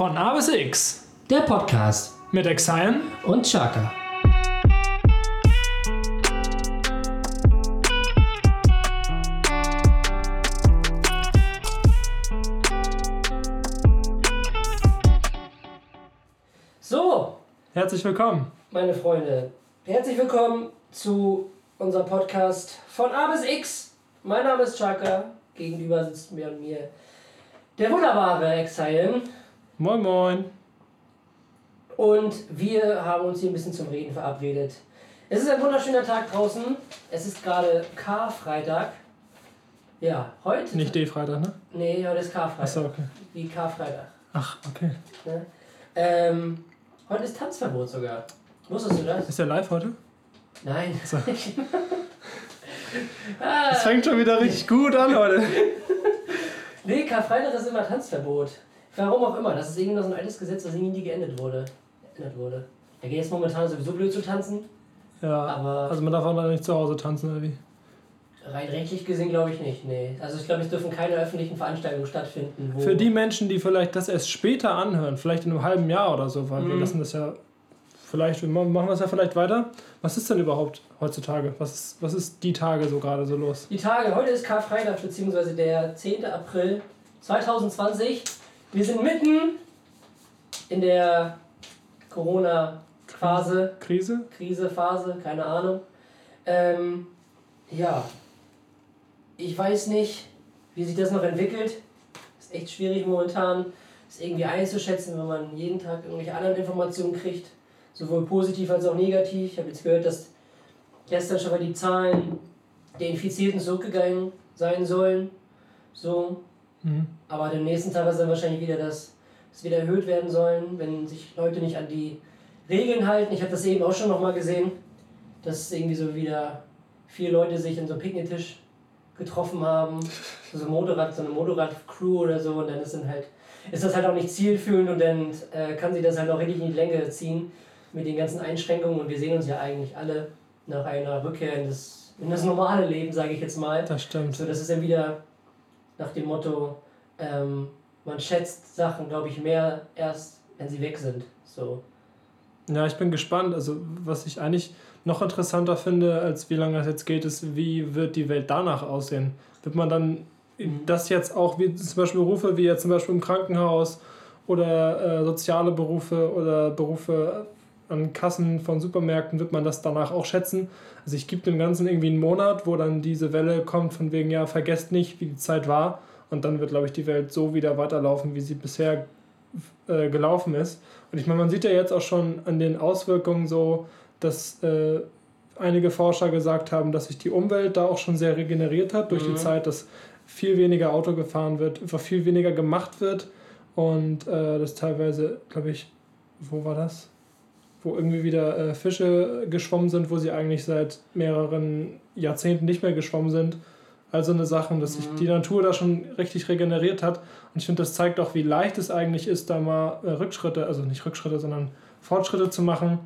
Von A bis X Der Podcast mit Exile und Chaka. So, Herzlich willkommen. meine Freunde, herzlich willkommen zu unserem Podcast von A bis X. Mein Name ist Chaka. Gegenüber sitzt mir und mir der wunderbare Exile. Moin Moin. Und wir haben uns hier ein bisschen zum Reden verabredet. Es ist ein wunderschöner Tag draußen. Es ist gerade Karfreitag. Ja, heute. Nicht D-Freitag, ne? Nee, heute ist Karfreitag. Achso, okay. Wie Karfreitag. Ach, okay. Ne? Ähm, heute ist Tanzverbot sogar. Wusstest du das? Ist der live heute? Nein. So. ah, Das fängt schon wieder richtig gut an heute. nee, Karfreitag ist immer Tanzverbot. Warum auch immer. Das ist irgendwie noch so ein altes Gesetz, das irgendwie nie geendet wurde. Geändert wurde. Da geht es momentan sowieso blöd zu tanzen. Ja, Aber- also man darf auch noch nicht zu Hause tanzen, oder wie? Rein rechtlich gesehen glaube ich nicht, nee. Also ich glaube, es dürfen keine öffentlichen Veranstaltungen stattfinden. Für die Menschen, die vielleicht das erst später anhören, vielleicht in einem halben Jahr oder so, weil wir Mhm. lassen das ja vielleicht, wir machen wir das ja vielleicht weiter. Was ist denn überhaupt heutzutage? Was ist, was ist die Tage so gerade so los? Die Tage, heute ist Karfreitag, beziehungsweise der 10. April 2020. Wir sind mitten in der Corona-Phase, Krise? Krise-Phase, keine Ahnung. Ähm, ja, ich weiß nicht, wie sich das noch entwickelt. Ist echt schwierig momentan, das irgendwie einzuschätzen, wenn man jeden Tag irgendwelche anderen Informationen kriegt, sowohl positiv als auch negativ. Ich habe jetzt gehört, dass gestern schon mal die Zahlen der Infizierten zurückgegangen sein sollen. So, Mhm. aber am nächsten Tag ist dann wahrscheinlich wieder, dass es wieder erhöht werden sollen, wenn sich Leute nicht an die Regeln halten. Ich habe das eben auch schon nochmal gesehen, dass irgendwie so wieder vier Leute sich in so einem Picknicktisch getroffen haben. So ein Motorrad, so eine Motorrad-Crew oder so. Und dann ist, dann halt, ist das halt auch nicht zielführend und dann äh, kann sich das halt auch richtig in die Länge ziehen mit den ganzen Einschränkungen. Und wir sehen uns ja eigentlich alle nach einer Rückkehr in das, in das normale Leben, sage ich jetzt mal. Das stimmt. So, das ist dann wieder nach dem Motto, ähm, man schätzt Sachen, glaube ich, mehr erst, wenn sie weg sind. So. Ja, ich bin gespannt. Also, was ich eigentlich noch interessanter finde, als wie lange das jetzt geht, ist, wie wird die Welt danach aussehen? Wird man dann Mhm. das jetzt auch, wie zum Beispiel Berufe wie jetzt zum Beispiel im Krankenhaus oder äh, soziale Berufe oder Berufe an Kassen von Supermärkten, wird man das danach auch schätzen? Also, ich gebe dem Ganzen irgendwie einen Monat, wo dann diese Welle kommt, von wegen, ja, vergesst nicht, wie die Zeit war. Und dann wird, glaube ich, die Welt so wieder weiterlaufen, wie sie bisher äh, gelaufen ist. Und ich meine, man sieht ja jetzt auch schon an den Auswirkungen so, dass äh, einige Forscher gesagt haben, dass sich die Umwelt da auch schon sehr regeneriert hat durch Mhm. die Zeit, dass viel weniger Auto gefahren wird, einfach viel weniger gemacht wird und äh, dass teilweise, glaube ich, wo war das? Wo irgendwie wieder äh, Fische geschwommen sind, wo sie eigentlich seit mehreren Jahrzehnten nicht mehr geschwommen sind. Also eine Sachen, dass sich Mhm. die Natur da schon richtig regeneriert hat. Und ich finde, das zeigt auch, wie leicht es eigentlich ist, da mal äh, Rückschritte, also nicht Rückschritte, sondern Fortschritte zu machen,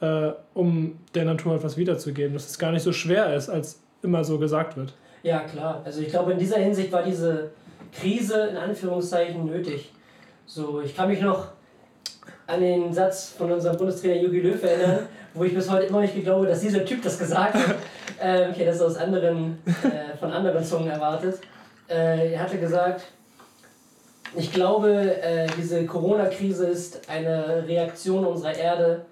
äh, um der Natur etwas wiederzugeben. Dass es gar nicht so schwer ist, als immer so gesagt wird. Ja, klar. Also ich glaube, in dieser Hinsicht war diese Krise in Anführungszeichen nötig. So, ich kann mich noch an den Satz von unserem Bundestrainer Jogi Löw erinnern, wo ich bis heute immer nicht glaube, dass dieser Typ das gesagt hat. ähm, ich hätte das aus anderen, äh, von anderen Zungen erwartet. Äh, er hatte gesagt, ich glaube, äh, diese Corona-Krise ist eine Reaktion unserer Erde,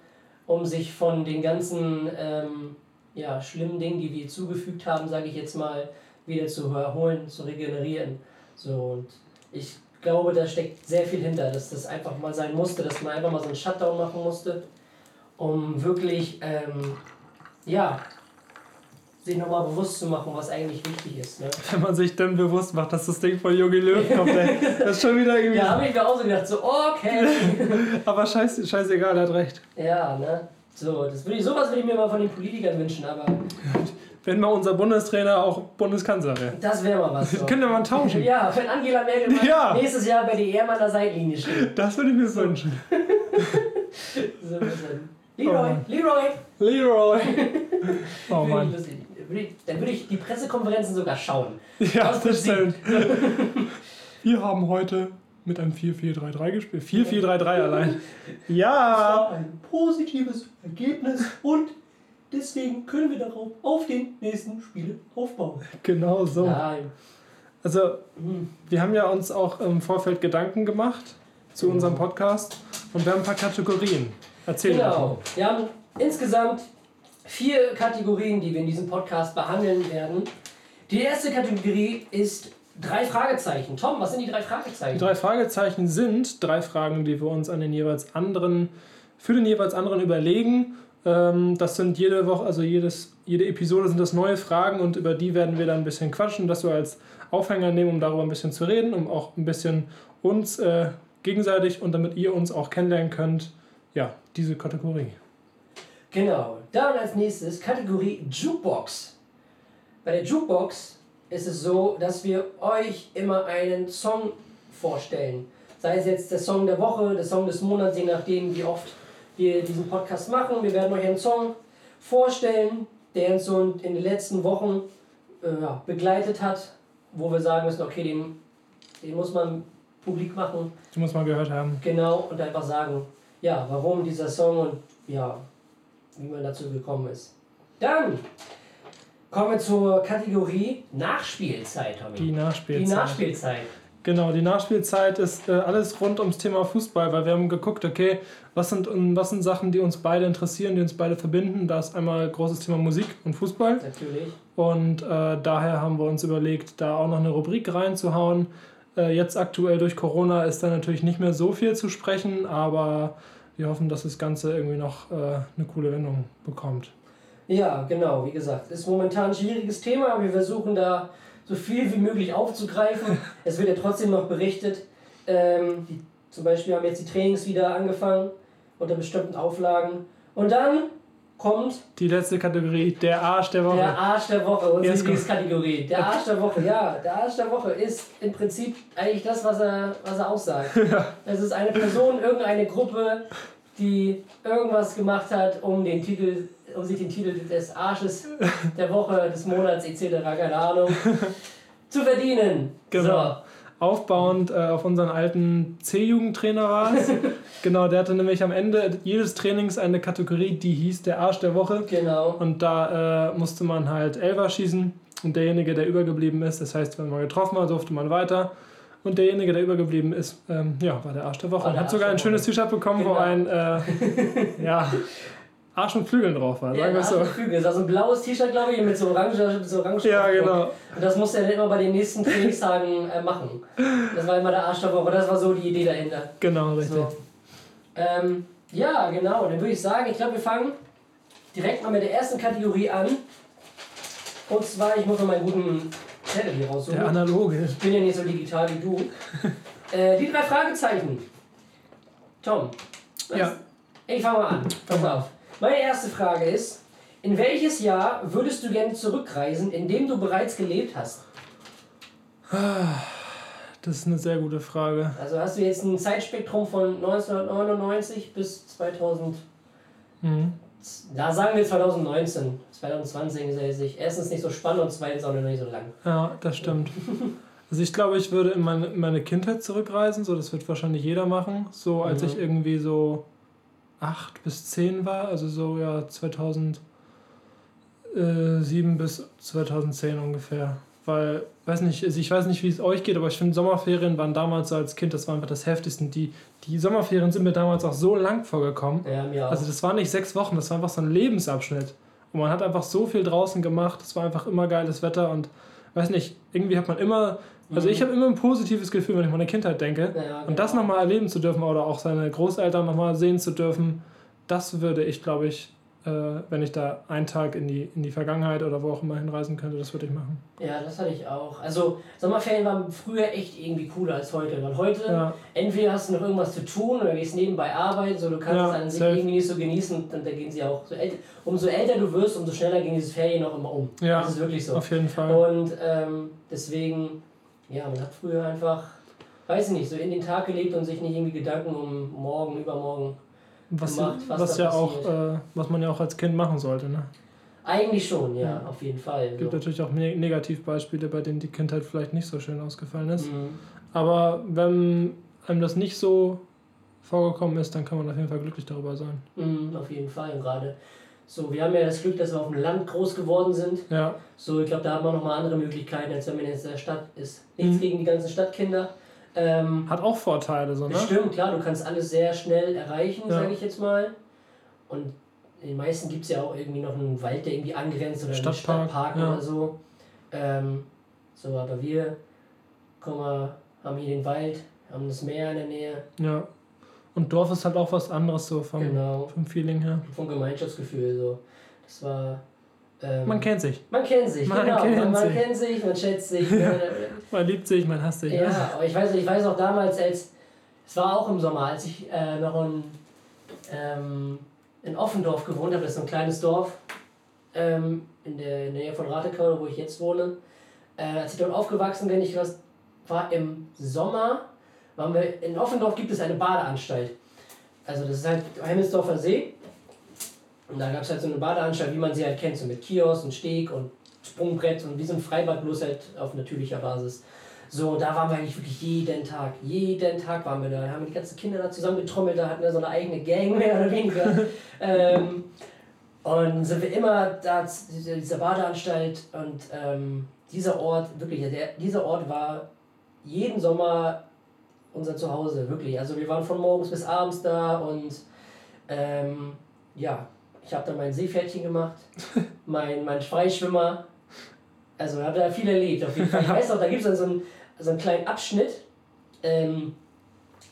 um sich von den ganzen ähm, ja, schlimmen Dingen, die wir zugefügt haben, sage ich jetzt mal, wieder zu erholen, zu regenerieren. So, und ich glaube, da steckt sehr viel hinter, dass das einfach mal sein musste, dass man einfach mal so einen Shutdown machen musste, um wirklich, ähm, ja, sich nochmal bewusst zu machen, was eigentlich wichtig ist. Ne? Wenn man sich dann bewusst macht, dass das Ding von Jogi Löw kommt, ey, das ist schon wieder irgendwie. Ja, habe ich mir auch so gedacht, so, okay. Aber scheiß, scheißegal, er hat recht. ja, ne? So, das würde ich, sowas würde ich mir mal von den Politikern wünschen, aber Wenn mal unser Bundestrainer auch Bundeskanzler wäre. das wäre mal was. So. Können wir mal tauschen. Ja, wenn Angela Merkel Ja. nächstes Jahr bei der EM an der Seitenlinie steht. Das würde ich mir wünschen. So ein bisschen. Leroy, Oh. Leroy. Leroy. Oh Mann. lustig. Würde ich- Dann würde ich die Pressekonferenzen sogar schauen. Ja, das stimmt. Wir haben heute mit einem 4-4-3-3 gespielt. 4-4-3-3 allein. Das Ja! war ein positives Ergebnis und deswegen können wir darauf auf den nächsten Spiele aufbauen. Genau so. Nein. Also, Hm. wir haben ja uns auch im Vorfeld Gedanken gemacht zu Genau. unserem Podcast und wir haben ein paar Kategorien. Erzähl Genau. davon. Wir haben insgesamt vier Kategorien, die wir in diesem Podcast behandeln werden. Die erste Kategorie ist drei Fragezeichen. Tom, was sind die drei Fragezeichen? Die drei Fragezeichen sind drei Fragen, die wir uns an den jeweils anderen, für den jeweils anderen überlegen. Ähm, Das sind jede Woche, also jedes, jede Episode sind das neue Fragen und über die werden wir dann ein bisschen quatschen, das wir als Aufhänger nehmen, um darüber ein bisschen zu reden, um auch ein bisschen uns äh, gegenseitig und damit ihr uns auch kennenlernen könnt, ja, diese Kategorie. Genau. Dann als nächstes Kategorie Jukebox. Bei der Jukebox ist es so, dass wir euch immer einen Song vorstellen. Sei es jetzt der Song der Woche, der Song des Monats, je nachdem, wie oft wir diesen Podcast machen. Wir werden euch einen Song vorstellen, der uns so in den letzten Wochen äh, begleitet hat, wo wir sagen müssen, okay, den, den muss man publik machen. Die muss man gehört haben. Genau, und einfach sagen, ja, warum dieser Song und ja, wie man dazu gekommen ist. Dann kommen wir zur Kategorie Nachspielzeit, Tommy. Die Nachspielzeit. Die Nachspielzeit. Genau, die Nachspielzeit ist äh, alles rund ums Thema Fußball, weil wir haben geguckt, okay, was sind, was sind Sachen, die uns beide interessieren, die uns beide verbinden. Da ist einmal großes Thema Musik und Fußball. Natürlich. Und äh, daher haben wir uns überlegt, da auch noch eine Rubrik reinzuhauen. Äh, jetzt aktuell durch Corona ist da natürlich nicht mehr so viel zu sprechen, aber wir hoffen, dass das Ganze irgendwie noch äh, eine coole Wendung bekommt. Ja, genau, wie gesagt, ist momentan ein schwieriges Thema, aber wir versuchen da so viel wie möglich aufzugreifen. es wird ja trotzdem noch berichtet. Ähm, die, zum Beispiel haben jetzt die Trainings wieder angefangen unter bestimmten Auflagen. Und dann kommt Die letzte Kategorie, der Arsch der Woche. Der Arsch der Woche, unsere Lieblingskategorie. Der Arsch der Woche, ja. Der Arsch der Woche ist im Prinzip eigentlich das, was er, was er aussagt. Es ist eine Person, irgendeine Gruppe, die irgendwas gemacht hat, um den Titel, um sich den Titel des Arsches der Woche, des Monats etc., keine Ahnung, zu verdienen. Genau. aufbauend äh, auf unseren alten C-Jugendtrainer war es. genau, der hatte nämlich am Ende jedes Trainings eine Kategorie, die hieß der Arsch der Woche. So, genau. Und da äh, musste man halt Elfer schießen und derjenige, der übergeblieben ist, das heißt, wenn man getroffen hat, durfte man weiter. Und derjenige, der übergeblieben ist, ähm, ja, war der Arsch der Woche. War Und der hat sogar ein schönes T-Shirt bekommen, wo Genau. ein äh, ja, Arsch mit Flügeln drauf war, sagen wir so. Gefüge. Das war so ein blaues T-Shirt, glaube ich, mit so orange, mit so orange Ja, genau. Und das musste er dann immer bei den nächsten Trainingstagen äh, machen. Das war immer der Arsch der Woche. Das war so die Idee dahinter. Genau, richtig. So. Ähm, ja, genau. Dann würde ich sagen, ich glaube, wir fangen direkt mal mit der ersten Kategorie an. Und zwar, ich muss noch meinen guten Zettel hier raussuchen. Der analoge. Ich bin ja nicht so digital wie du. äh, die drei Fragezeichen. Tom. Ja. Ich fange mal an. Pass auf. Meine erste Frage ist: In welches Jahr würdest du gerne zurückreisen, in dem du bereits gelebt hast? Das ist eine sehr gute Frage. Also hast du jetzt ein Zeitspektrum von 1999 bis 2000. Mhm. Da sagen wir 2019. 2020 ist ja erstens nicht so spannend und zweitens auch nicht so lang. Ja, das stimmt. Also ich glaube, ich würde in meine, in meine Kindheit zurückreisen, so das wird wahrscheinlich jeder machen. So als Mhm. ich irgendwie so acht bis zehn war, also so ja 2007 bis 2010 ungefähr. Weil, weiß nicht, also ich weiß nicht, wie es euch geht, aber ich finde Sommerferien waren damals so als Kind, das war einfach das Heftigste. Die, die Sommerferien sind mir damals auch so lang vorgekommen. Ja, mir auch. Also das war nicht sechs Wochen, das war einfach so ein Lebensabschnitt. Und man hat einfach so viel draußen gemacht, es war einfach immer geiles Wetter und weiß nicht, irgendwie hat man immer, also Mhm. ich habe immer ein positives Gefühl, wenn ich an meine Kindheit denke. ja, Und das genau. nochmal erleben zu dürfen oder auch seine Großeltern nochmal sehen zu dürfen, das würde ich, glaube ich, äh, wenn ich da einen Tag in die, in die Vergangenheit oder wo auch immer hinreisen könnte, das würde ich machen. Ja, das hatte ich auch. Also Sommerferien waren früher echt irgendwie cooler als heute. Weil heute Ja, entweder hast du noch irgendwas zu tun oder gehst nebenbei arbeiten, so du kannst Ja, es an sich safe. irgendwie nicht so genießen und dann gehen sie auch so äl- umso älter du wirst, umso schneller gehen diese Ferien auch immer um. Ja, Das ist wirklich so. auf jeden Fall. Und ähm, deswegen, ja, man hat früher einfach, weiß ich nicht, so in den Tag gelebt und sich nicht irgendwie Gedanken um morgen, übermorgen. Was, gemacht, was was ja auch, passiert. äh, was man ja auch als Kind machen sollte. Ne? Eigentlich schon, ja, Ja. auf jeden Fall. Es gibt So. natürlich auch ne Negativbeispiele, bei denen die Kindheit vielleicht nicht so schön ausgefallen ist. Mhm. Aber wenn, einem das nicht so vorgekommen ist, dann kann man auf jeden Fall glücklich darüber sein. Mhm, auf jeden Fall, gerade. So, wir haben ja das Glück, dass wir auf dem Land groß geworden sind. Ja. So, ich glaube, da haben wir nochmal andere Möglichkeiten, als wenn man jetzt in der Stadt ist. Nichts Mhm. gegen die ganzen Stadtkinder. Ähm, Hat auch Vorteile, so, ne? Bestimmt, klar, du kannst alles sehr schnell erreichen, Ja. sage ich jetzt mal. Und in den meisten gibt es ja auch irgendwie noch einen Wald, der irgendwie angrenzt oder Stadtpark, einen Stadtpark ja. oder so. Ähm, so, aber wir guck mal, haben hier den Wald, haben das Meer in der Nähe. Ja. Und Dorf ist halt auch was anderes so vom, Genau. vom Feeling her. Vom Gemeinschaftsgefühl. So. Das war. Ähm, Man kennt sich. man kennt sich, Man genau. kennt man, man sich. kennt sich, man schätzt sich. man, Man liebt sich, man hasst sich. ne? Ja, aber ich weiß, ich weiß auch damals, als es war auch im Sommer, als ich äh, noch in, ähm, in Offendorf gewohnt habe, das ist so ein kleines Dorf ähm, in der Nähe von Ratekau, wo ich jetzt wohne. Äh, als ich dort aufgewachsen bin, ich das war im Sommer, waren wir, in Offendorf gibt es eine Badeanstalt. Also das ist halt Hemmelsdorfer See. Und da gab es halt so eine Badeanstalt, wie man sie halt kennt, so mit Kiosk und Steg und Sprungbrett und wie so ein Freibad, bloß halt auf natürlicher Basis. So, da waren wir eigentlich wirklich jeden Tag. Jeden Tag waren wir da. Da haben wir die ganzen Kinder da zusammengetrommelt, da hatten wir so eine eigene Gang mehr oder weniger. ähm, und sind wir immer da dieser Badeanstalt und ähm, dieser Ort, wirklich, der, dieser Ort war jeden Sommer unser Zuhause, wirklich. Also wir waren von morgens bis abends da und ähm, ja, ich habe da mein Seepferdchen gemacht, mein, mein Freischwimmer. Also habe da viel erlebt auf jeden Fall. Ich weiß auch, da gibt es dann so einen, so einen kleinen Abschnitt, ähm,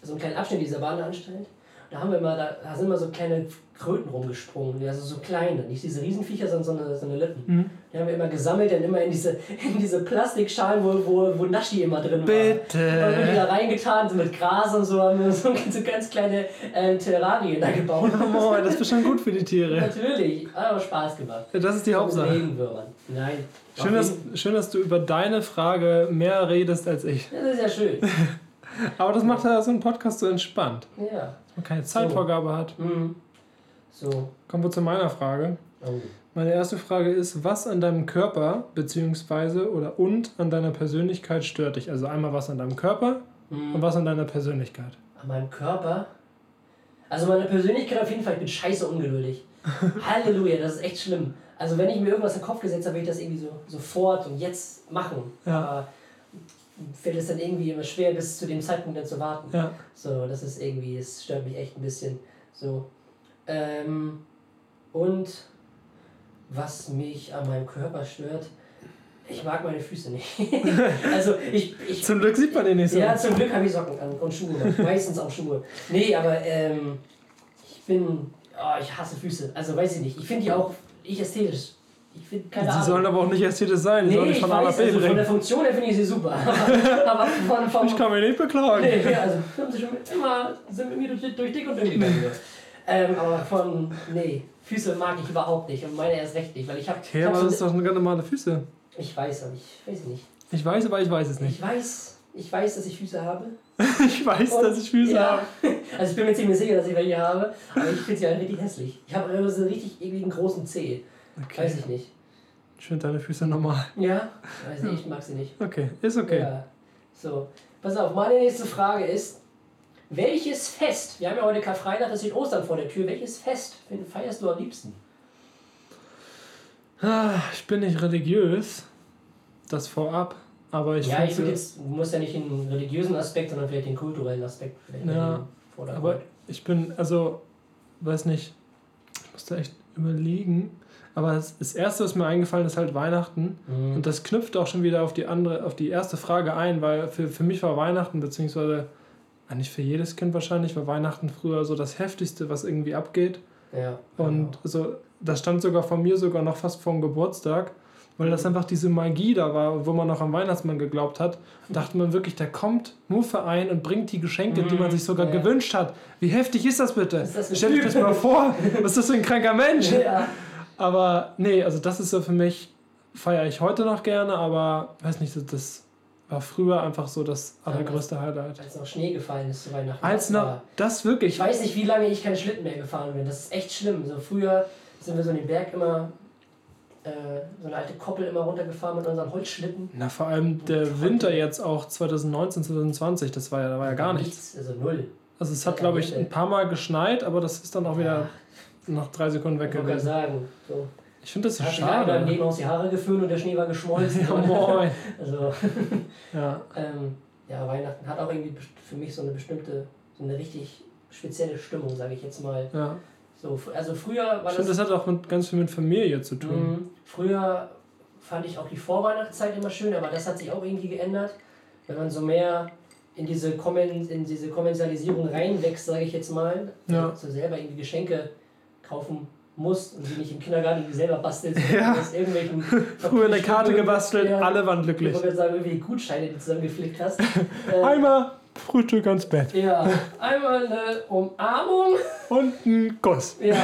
so einen kleinen Abschnitt dieser Badeanstalt. Da haben wir immer, da, da sind immer so kleine Kröten rumgesprungen, also so kleine, nicht diese Riesenviecher, sondern so eine, so eine Lippen. Mhm. Die haben wir immer gesammelt, dann immer in diese, in diese Plastikschalen, wo, wo, wo Naschi immer drin war. Bitte. Die da reingetan, so mit Gras und so, haben wir so, so ganz kleine äh, Terrarien da gebaut. Moin, das ist schon gut für die Tiere. Natürlich, hat aber Spaß gemacht. Das ist die Hauptsache. Regenwürmern. Nein. Schön dass, schön, dass du über deine Frage mehr redest als ich. Das ist ja schön. Aber das macht ja so einen Podcast so entspannt. Ja. Man keine Zeitvorgabe hat. Mhm. So. Kommen wir zu meiner Frage. Oh. Meine erste Frage ist, was an deinem Körper beziehungsweise oder und an deiner Persönlichkeit stört dich? Also einmal was an deinem Körper und Mhm. was an deiner Persönlichkeit. An meinem Körper. Also meine Persönlichkeit auf jeden Fall, ich bin scheiße ungeduldig. Halleluja, das ist echt schlimm. Also wenn ich mir irgendwas in den Kopf gesetzt habe, will ich das irgendwie so sofort und jetzt machen. Ja. Aber fällt es dann irgendwie immer schwer, bis zu dem Zeitpunkt dann zu warten. Ja. So, das ist irgendwie, das stört mich echt ein bisschen. So. Ähm, und was mich an meinem Körper stört, ich mag meine Füße nicht. also ich, ich Zum Glück sieht man den nicht so. ja, zum Glück habe ich Socken an und Schuhe. Meistens auch Schuhe. Nee, aber ähm, ich bin. Oh, ich hasse Füße. Also weiß ich nicht. Ich finde die auch nicht ästhetisch. Keine Sie Ahnung. sollen aber auch nicht ästhetisch sein. Sie nee, sollen dich ich von weiß, also von der. Funktion her finde ich sie super. aber von, vom, Ich kann mich nicht beklagen. Nee, also haben sie schon immer sind mit mir durch, durch dick und dünn gegangen. ähm, aber von. Nee, Füße mag ich überhaupt nicht und meine erst recht nicht, weil ich habe. Okay, ich, hab aber das ist doch ganz normale Füße. ich weiß, aber ich weiß nicht. Ich weiß, aber ich weiß es nicht. Ich weiß, ich weiß, dass ich Füße habe. Ich weiß, Und- dass ich Füße ja. habe. Also ich bin mir ziemlich sicher, dass ich welche habe, aber ich finde sie halt richtig hässlich. Ich habe immer so einen richtig einen großen Zeh. Weiß Okay. ich nicht. Ich finde deine Füße normal. Ja? Weiß nicht, ich mag sie nicht. Okay, ist okay. Ja. So, pass auf, meine nächste Frage ist, welches Fest, wir haben ja heute Karfreitag, es steht Ostern vor der Tür, welches Fest feierst du am liebsten? Ah, Ich bin nicht religiös. Das vorab. Aber ich ja, ich würde jetzt, du musst ja nicht den religiösen Aspekt, sondern vielleicht den kulturellen Aspekt Ja. Aber ich bin, also, weiß nicht, ich musste echt überlegen. Aber das, das erste, was mir eingefallen ist, halt Weihnachten. Mhm. Und das knüpft auch schon wieder auf die andere, auf die erste Frage ein, weil für, für mich war Weihnachten, beziehungsweise eigentlich für jedes Kind wahrscheinlich, war Weihnachten früher so das Heftigste, was irgendwie abgeht. ja, Und so, das stand sogar von mir sogar noch fast vom Geburtstag, weil das einfach diese Magie da war, wo man noch am Weihnachtsmann geglaubt hat. Dachte man wirklich, der kommt nur für einen und bringt die Geschenke, die man sich sogar Ja, gewünscht hat. Wie heftig ist das bitte? ist das Stell dich das mal vor. Was ist das für ein kranker Mensch? ja. Aber nee, also das ist so für mich, feiere ich heute noch gerne, aber weiß nicht, das- das war früher einfach so das allergrößte Highlight. Als noch Schnee gefallen ist zu Weihnachten. Als das noch, das wirklich. Ich weiß nicht, wie lange ich keinen Schlitten mehr gefahren bin. Das ist echt schlimm. So früher sind wir so in den Berg immer äh, so eine alte Koppel immer runtergefahren mit unseren Holzschlitten. Na, vor allem der Winter jetzt auch 2019, 2020, das war ja, da war ja gar nichts. Also null. Also es hat, glaube ich, ein paar Mal geschneit, aber das ist dann auch wieder nach drei Sekunden weg Ich gewesen. sagen. So. Ich finde das so Hat sich einer im schade. Nebenhaus die Haare geföhnt und der Schnee war geschmolzen. Ja, moin. Also, Ja, ähm, ja, Weihnachten hat auch irgendwie für mich so eine bestimmte, so eine richtig spezielle Stimmung, sage ich jetzt mal. ja. So, also früher war Ich das. finde, das hat auch mit, ganz viel mit Familie zu tun. Mhm. Früher fand ich auch die Vorweihnachtszeit immer schön, aber das hat sich auch irgendwie geändert. Wenn man so mehr in diese, Kommen, in diese Kommerzialisierung reinwächst, sage ich jetzt mal, Ja. so selber irgendwie Geschenke kaufen muss und sie nicht im Kindergarten irgendwie selber bastelt, Ja. irgendwelchen Früher eine Karte gebastelt, Ja. alle waren Ich glücklich. wollte gerade sagen, irgendwie Gutscheine, die du zusammengeflickt hast. Äh, Einmal Frühstück ans Bett ja, einmal eine Umarmung. und ein Kuss. Ja.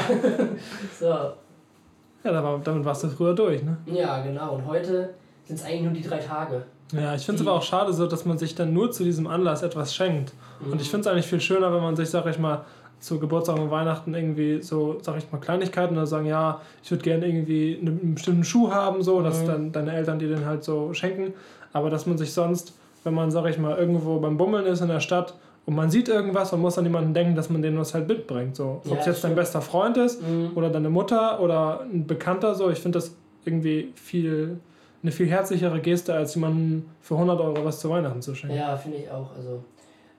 so. Ja, damit warst du früher durch, ne? Ja, genau. Und heute sind es eigentlich nur die drei Tage. Ja, ich finde es Die- aber auch schade so, dass man sich dann nur zu diesem Anlass etwas schenkt. Und ich finde es eigentlich viel schöner, wenn man sich, sag ich mal, zu Geburtstag und Weihnachten irgendwie so, sag ich mal, Kleinigkeiten oder sagen, ja, ich würde gerne irgendwie einen, einen bestimmten Schuh haben, so, dass Mhm. dann deine Eltern dir den halt so schenken. Aber dass man sich sonst, wenn man, sag ich mal, irgendwo beim Bummeln ist in der Stadt und man sieht irgendwas und muss an jemanden denken, dass man dem was halt mitbringt. So. Ob Ja, es jetzt dein bester Freund ist Mhm. oder deine Mutter oder ein Bekannter, so, ich finde das irgendwie viel, eine viel herzlichere Geste, als jemandem für 100 Euro was zu Weihnachten zu schenken. Ja, finde ich auch. Also,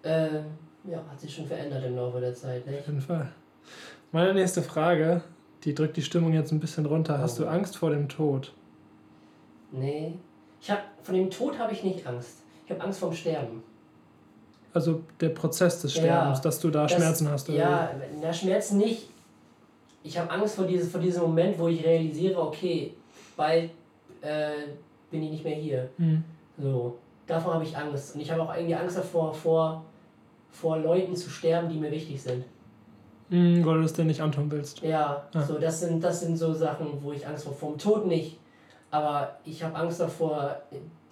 ähm, ja, hat sich schon verändert im Laufe der Zeit. Ne? Auf jeden Fall. Meine nächste Frage, die drückt die Stimmung jetzt ein bisschen runter. Hast du Oh. Angst vor dem Tod? Nee. Ich hab, von dem Tod habe ich nicht Angst. Ich habe Angst vorm Sterben. Also der Prozess des Ja. Sterbens, dass du da Das- Schmerzen hast. Oder Ja, na, Schmerzen nicht. Ich habe Angst vor, diese, vor diesem Moment, wo ich realisiere, okay, bald äh, bin ich nicht mehr hier. wie? Hm. So, davor habe ich Angst. Und ich habe auch irgendwie Angst davor, vor, vor Leuten zu sterben, die mir wichtig sind. Hm, weil du es dir nicht antun willst. Ja, Ah. so das sind, das sind so Sachen, wo ich Angst vor vom Tod nicht. Aber ich habe Angst davor,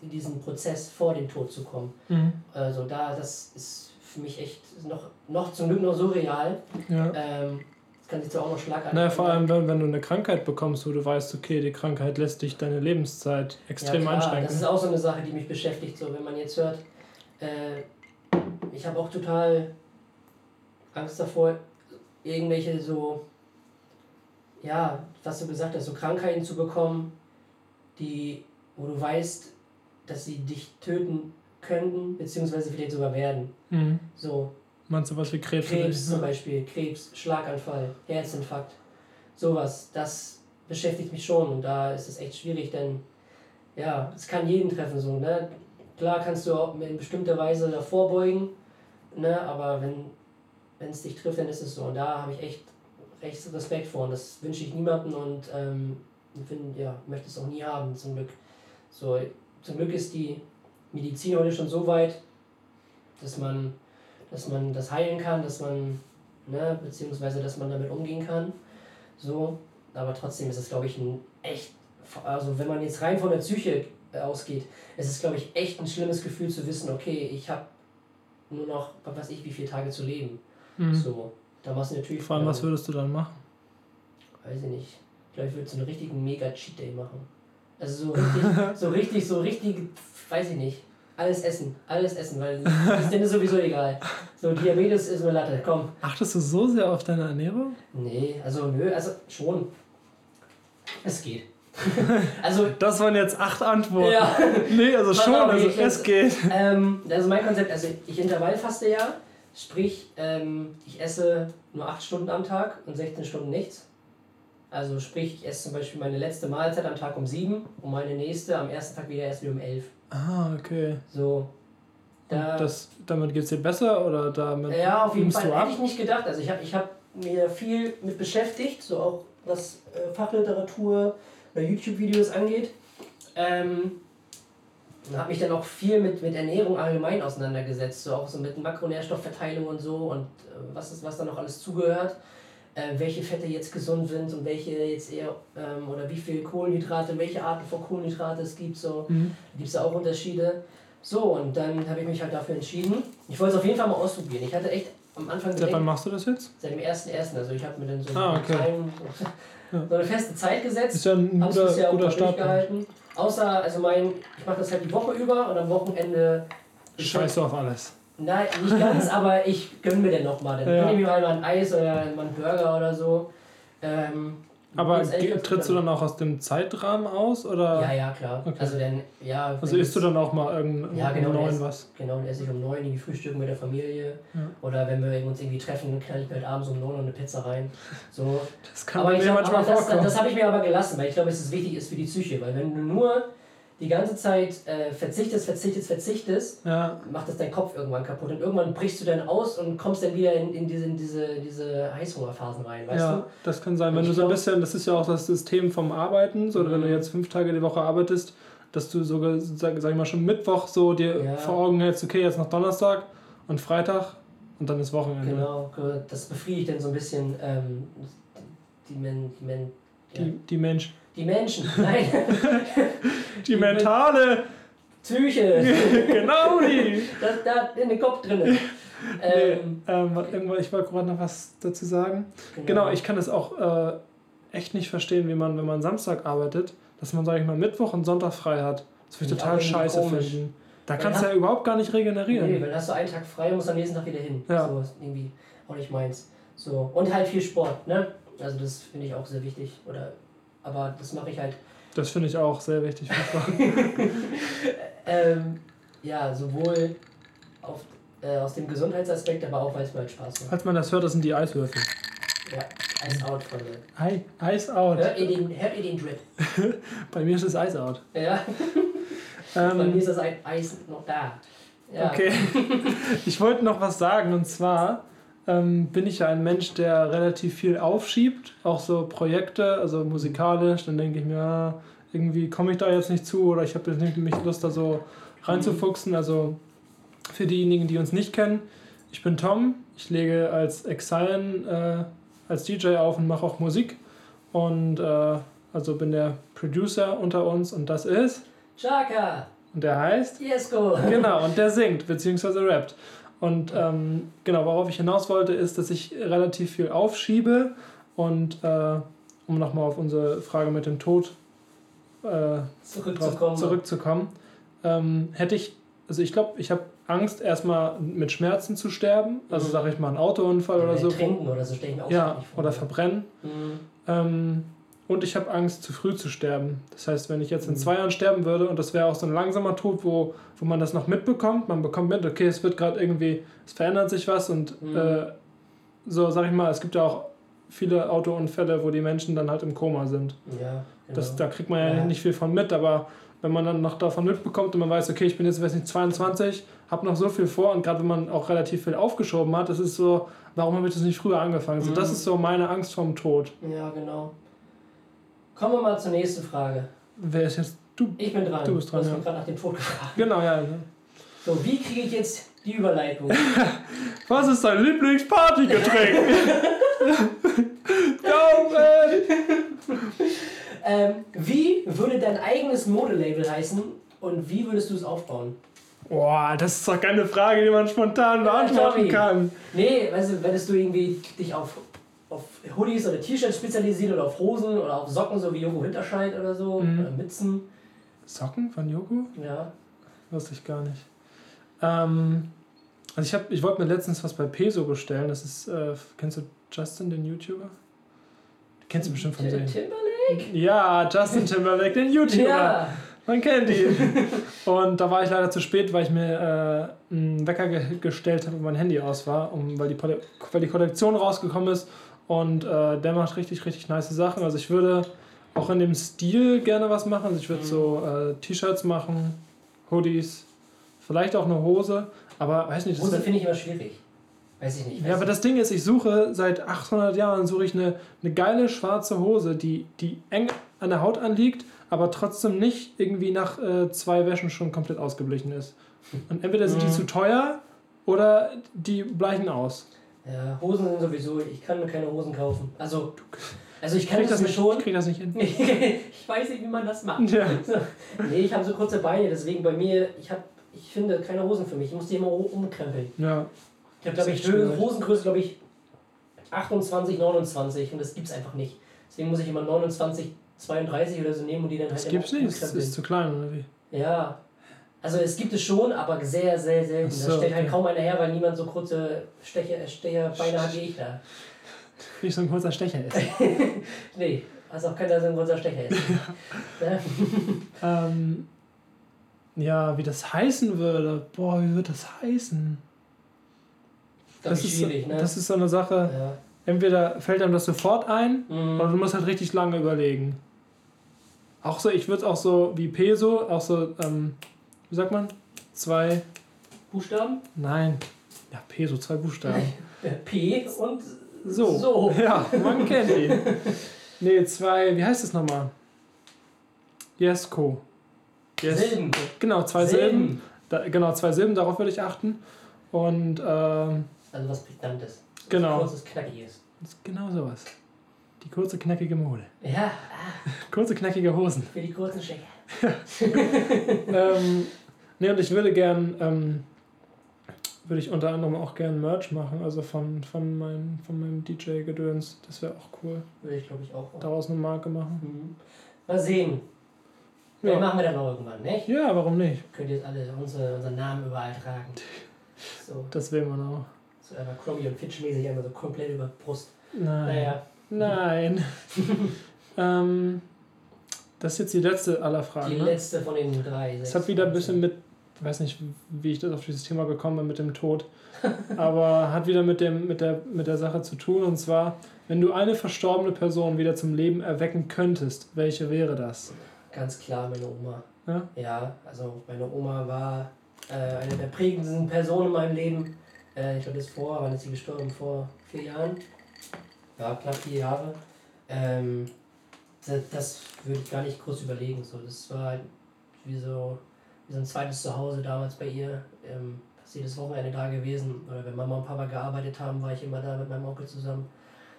in diesen Prozess vor dem Tod zu kommen. Mhm. Also da, das ist für mich echt noch, noch zum Glück noch so real. Ja. Ähm, das kann sich zwar auch noch schlagartig Naja, vor allem, wenn, wenn du eine Krankheit bekommst, wo du weißt, okay, die Krankheit lässt dich deine Lebenszeit extrem ja, einschränken. Das ist auch so eine Sache, die mich beschäftigt. So, wenn man jetzt hört, äh, ich habe auch total Angst davor, irgendwelche so, ja, was du gesagt hast, so Krankheiten zu bekommen, die, wo du weißt, dass sie dich töten könnten, beziehungsweise vielleicht sogar werden. Mhm. So, Meinst du was wie Krebs? Krebs zum oder? Beispiel, Krebs, Schlaganfall, Herzinfarkt, sowas, das beschäftigt mich schon und da ist es echt schwierig, denn ja, es kann jeden treffen so, ne? Klar kannst du auch in bestimmter Weise davor beugen, ne? aber wenn es dich trifft, dann ist es so und da habe ich echt recht Respekt vor und das wünsche ich niemandem und ähm, find, ja, möchte es auch nie haben, zum Glück. So, zum Glück ist die Medizin heute schon so weit, dass man dass man das heilen kann, dass man, ne, beziehungsweise dass man damit umgehen kann. So, aber trotzdem ist es, glaube ich, ein echt, also wenn man jetzt rein von der Psyche äh, ausgeht, es ist, glaube ich, echt ein schlimmes Gefühl zu wissen, okay, ich habe nur noch, was weiß ich, wie viele Tage zu leben. Mhm. So, da machst du natürlich, Vor allem, was würdest du dann machen? weiß ich nicht, ich glaube, ich würde so einen richtigen Mega-Cheat-Day machen. Also so richtig, so richtig, so richtig, weiß ich nicht. Alles essen, alles essen, weil das ist denen sowieso egal. So, Diabetes ist eine Latte, komm. Achtest du so sehr auf deine Ernährung? Nee, also nö, also schon. Es geht. also, Das waren jetzt acht Antworten. ja. Nee, also schon, auf, also es jetzt- geht. ähm, also mein Konzept, also ich intervallfaste ja, sprich, ähm, ich esse nur 8 Stunden am Tag und 16 Stunden nichts. Also sprich, ich esse zum Beispiel meine letzte Mahlzeit am Tag um 7 und meine nächste am ersten Tag wieder erst wieder um 11. Ah, okay. So. Da, das, damit geht es dir besser oder damit ja, auf jeden Fall. Hätte ich nicht gedacht. Also ich habe ich hab mir viel mit beschäftigt, so auch was äh, Fachliteratur oder YouTube-Videos angeht. Ähm, habe mich dann auch viel mit, mit Ernährung allgemein auseinandergesetzt, so auch so mit Makronährstoffverteilung und so und äh, was, ist, was da noch alles zugehört. Äh, welche Fette jetzt gesund sind und welche jetzt eher, ähm, oder wie viel Kohlenhydrate, welche Arten von Kohlenhydrate es gibt. So. Mhm. Da gibt es auch Unterschiede. So, und dann habe ich mich halt dafür entschieden. Ich wollte es auf jeden Fall mal ausprobieren. Ich hatte echt am Anfang Seit wann machst du das jetzt? Seit dem 1.1. Also ich habe mir dann so, Ah, einen okay. kleinen, Ja. so eine feste Zeit gesetzt. Ist ja ein guter, bisher guter Start. Außer, also mein, ich mache das halt die Woche über und am Wochenende. ich- Scheiß du auf alles. Nein, nicht ganz, aber ich gönn mir den nochmal. Dann Ja. gönn ich mir mal ein Eis oder mal einen Burger oder so. Ähm, Aber trittst du dann auch aus dem Zeitrahmen aus? Oder? Ja, ja, klar. Okay. Also dann, ja. Also isst du dann auch mal irgendeinen Ja, genau, neuen erst- was? Genau, dann esse ich um neun irgendwie frühstücken mit der Familie. Ja. Oder wenn wir uns irgendwie treffen, dann knall ich mir halt abends um neun noch eine Pizza rein. So. Das kann aber mir glaub, manchmal aber das, vorkommen. das habe ich mir aber gelassen, weil ich glaube, dass es wichtig ist für die Psyche. Weil wenn du nur die ganze Zeit äh, verzichtest, verzichtest, verzichtest, ja, macht das dein Kopf irgendwann kaputt. Und irgendwann brichst du dann aus und kommst dann wieder in, in, diese, in diese, diese Heißhungerphasen rein, weißt ja, du? das kann sein. Und Wenn du so ein bisschen, das ist ja auch das System vom Arbeiten, so wenn du Mhm. jetzt fünf Tage die Woche arbeitest, dass du sogar, sag, sag ich mal, schon Mittwoch so dir Ja. vor Augen hältst, okay, jetzt noch Donnerstag und Freitag und dann ist Wochenende. Genau, das befriedigt dann so ein bisschen ähm, die, Men, die, Men, ja. Die, die Mensch. Die Menschen. Nein, Die Die mentale, Psyche. genau die. Das da in den Kopf drin. Ähm, nee, ähm, irgendwann, ich wollte gerade noch was dazu sagen. Genau, ich kann es auch äh, echt nicht verstehen, wie man, wenn man Samstag arbeitet, dass man, sag ich mal, Mittwoch und Sonntag frei hat. Das würde ich total scheiße komisch. finden. Da Weil kannst du ja überhaupt gar nicht regenerieren. Nee, dann hast du einen Tag frei und musst am nächsten Tag wieder hin. Ja. So ist irgendwie auch nicht meins. So. Und halt viel Sport, ne? Also das finde ich auch sehr wichtig. Oder aber das mache ich halt. Das finde ich auch sehr wichtig. Ähm, ja, sowohl auf, äh, aus dem Gesundheitsaspekt, aber auch weil es mir halt Spaß macht. Falls man das hört, das sind die Eiswürfel. Ja, Ice out, Freunde. Ei, Eis out. Hört ihr den, hört ihr den Drip? Bei mir ist es Eis out. Ja, bei mir Ähm, ist das ein Eis noch da. Ja. okay. ich wollte noch was sagen und zwar ähm, bin ich ja ein Mensch, der relativ viel aufschiebt, auch so Projekte, also musikalisch. Dann denke ich mir, ah, irgendwie komme ich da jetzt nicht zu oder ich habe jetzt nicht mich Lust, da so reinzufuchsen. Also für diejenigen, die uns nicht kennen, ich bin Tom, ich lege als Exile äh, als DJ auf und mache auch Musik und äh, also bin der Producer unter uns und das ist Chaka, und der heißt Jesko. genau, und der singt, beziehungsweise rappt. Und ähm, genau, worauf ich hinaus wollte, ist, dass ich relativ viel aufschiebe und äh, um nochmal auf unsere Frage mit dem Tod äh, Zurückzukommen. zurückzukommen, ähm, hätte ich, also ich glaube, ich habe Angst, erstmal mit Schmerzen zu sterben, also Mhm. sage ich mal einen Autounfall oder so. Trinken oder so stelle ich mir auch Ja, oder verbrennen. Mhm. Ähm, und ich habe Angst, zu früh zu sterben. Das heißt, wenn ich jetzt in Mhm. zwei Jahren sterben würde, und das wäre auch so ein langsamer Tod, wo, wo man das noch mitbekommt, man bekommt mit, okay, es wird gerade irgendwie, es verändert sich was und Mhm. äh, so, sag ich mal, es gibt ja auch viele Autounfälle, wo die Menschen dann halt im Koma sind. Ja, genau. Das, da kriegt man ja, Ja. nicht viel von mit, aber wenn man dann noch davon mitbekommt und man weiß, okay, ich bin jetzt, weiß nicht, 22, habe noch so viel vor und gerade wenn man auch relativ viel aufgeschoben hat, das ist so, warum habe ich das nicht früher angefangen? So, das Mhm. ist so meine Angst vorm Tod. ja, genau. Kommen wir mal zur nächsten Frage. Wer ist jetzt du? Ich bin dran. Du bist dran, Du hast ja. gerade nach dem Tod gefragt. Genau, ja. ne? So, wie kriege ich jetzt die Überleitung? Was ist dein Lieblingspartygetränk? Ähm, wie würde dein eigenes Modelabel heißen und wie würdest du es aufbauen? Boah, das ist doch keine Frage, die man spontan beantworten Tommy. kann. Nee, weißt du, würdest du irgendwie dich auf Hoodies oder T-Shirts spezialisieren oder auf Hosen oder auf Socken, so wie Joko Hinterscheid oder so, Mhm. oder Mützen? Socken von Joko? Ja. Wusste ich gar nicht. Ähm, also ich, hab, ich wollte mir letztens was bei Peso bestellen. Das ist, äh, kennst du Justin, den YouTuber? Kennst du bestimmt vom Tim- Sehen. Timberlake? Ja, Justin Timberlake, den YouTuber. Ja. Man kennt ihn. Und da war ich leider zu spät, weil ich mir äh, einen Wecker ge gestellt habe und mein Handy aus war, um, weil, die weil die Kollektion rausgekommen ist. Und äh, der macht richtig, richtig nice Sachen. Also ich würde auch in dem Stil gerne was machen. Also ich würde Mhm. so äh, T-Shirts machen, Hoodies, vielleicht auch eine Hose. Aber weiß nicht, das Hose finde ich immer schwierig. Weiß ich nicht. ja, Weiß aber das Ding ist, ich suche seit 800 Jahren suche ich eine, eine geile schwarze Hose, die, die eng an der Haut anliegt, aber trotzdem nicht irgendwie nach äh, zwei Wäschen schon komplett ausgeblichen ist. Und entweder sind die Mhm. zu teuer oder die bleichen aus. Ja, Hosen sind sowieso, ich kann mir keine Hosen kaufen. Also, also ich kann Krieg das nicht, schon. krieg das nicht hin. ich weiß nicht, wie man das macht. Ja. So. Nee, ich habe so kurze Beine, deswegen bei mir, ich habe, ich finde keine Hosen für mich. Ich muss die immer um- umkrempeln. Ja. Ich habe, glaube ich, Höhe, Hosengröße, glaube ich, 28, 29 und das gibt es einfach nicht. Deswegen muss ich immer 29, 32 oder so nehmen und die dann halt Das gibt's nicht, das ist zu klein, oder wie? Ja. Also es gibt es schon, aber sehr, sehr selten. So, das stellt halt okay. kaum einer her, weil niemand so kurze Stecher, Stecherbeine hat wie ich da. Nicht so ein kurzer Stecher ist. Nee, also auch keiner so ein kurzer Stecher ist. Ähm, ja, wie das heißen würde. Boah, wie wird das heißen? Das, ist, ist schwierig, ne? das ist so eine Sache. ja. Entweder fällt einem das sofort ein, Mhm. oder du musst halt richtig lange überlegen. Auch so, ich würde auch so wie Peso, auch so, ähm, wie sagt man? Zwei, Buchstaben? nein. Ja, Peso, zwei Buchstaben. P und So. So. Ja, man kennt ihn. Nee, zwei, wie heißt das nochmal? Jesko. Yes. Silben. Genau, zwei Silben. Da, genau, zwei Silben, darauf würde ich achten. Und ähm, Also was Prägnantes. Was Genau. Kurzes, knackiges. genau sowas. Die kurze, knackige Mode. Ja, Kurze, knackige Hosen. für die kurzen Stecher. ähm, nee, und ich würde gern, ähm, würde ich unter anderem auch gern Merch machen, also von, von, mein, von meinem DJ-Gedöns. Das wäre auch cool. Würde ich, glaube ich, auch. Daraus eine Marke machen. Mhm. Mal sehen. Ja, machen wir dann noch irgendwann, nicht? ja warum nicht? Könnt ihr jetzt alle unsere, unseren Namen überall tragen. So, Das will man auch. so einmal Chromie und Fitch-mäßig einmal so komplett über Brust. Nein. Naja. Nein. ähm, das ist jetzt die letzte aller Fragen. Die ne? letzte von den drei. Es hat wieder ein bisschen mit, ich weiß nicht, wie ich das auf dieses Thema gekommen bin mit dem Tod, aber hat wieder mit, dem, mit, der, mit der Sache zu tun. Und zwar, wenn du eine verstorbene Person wieder zum Leben erwecken könntest, welche wäre das? Ganz klar meine Oma. Ja? Ja, also meine Oma war äh, eine der prägendsten Personen in meinem Leben. Äh, ich glaube, das vor, wann ist sie gestorben? Vor vier Jahren? Ja, knapp vier Jahre. Ähm, das, das würde ich gar nicht groß überlegen. So, das war halt wie so, wie so ein zweites Zuhause damals bei ihr. Ähm, fast jedes Wochenende da gewesen. Oder wenn Mama und Papa gearbeitet haben, war ich immer da mit meinem Onkel zusammen.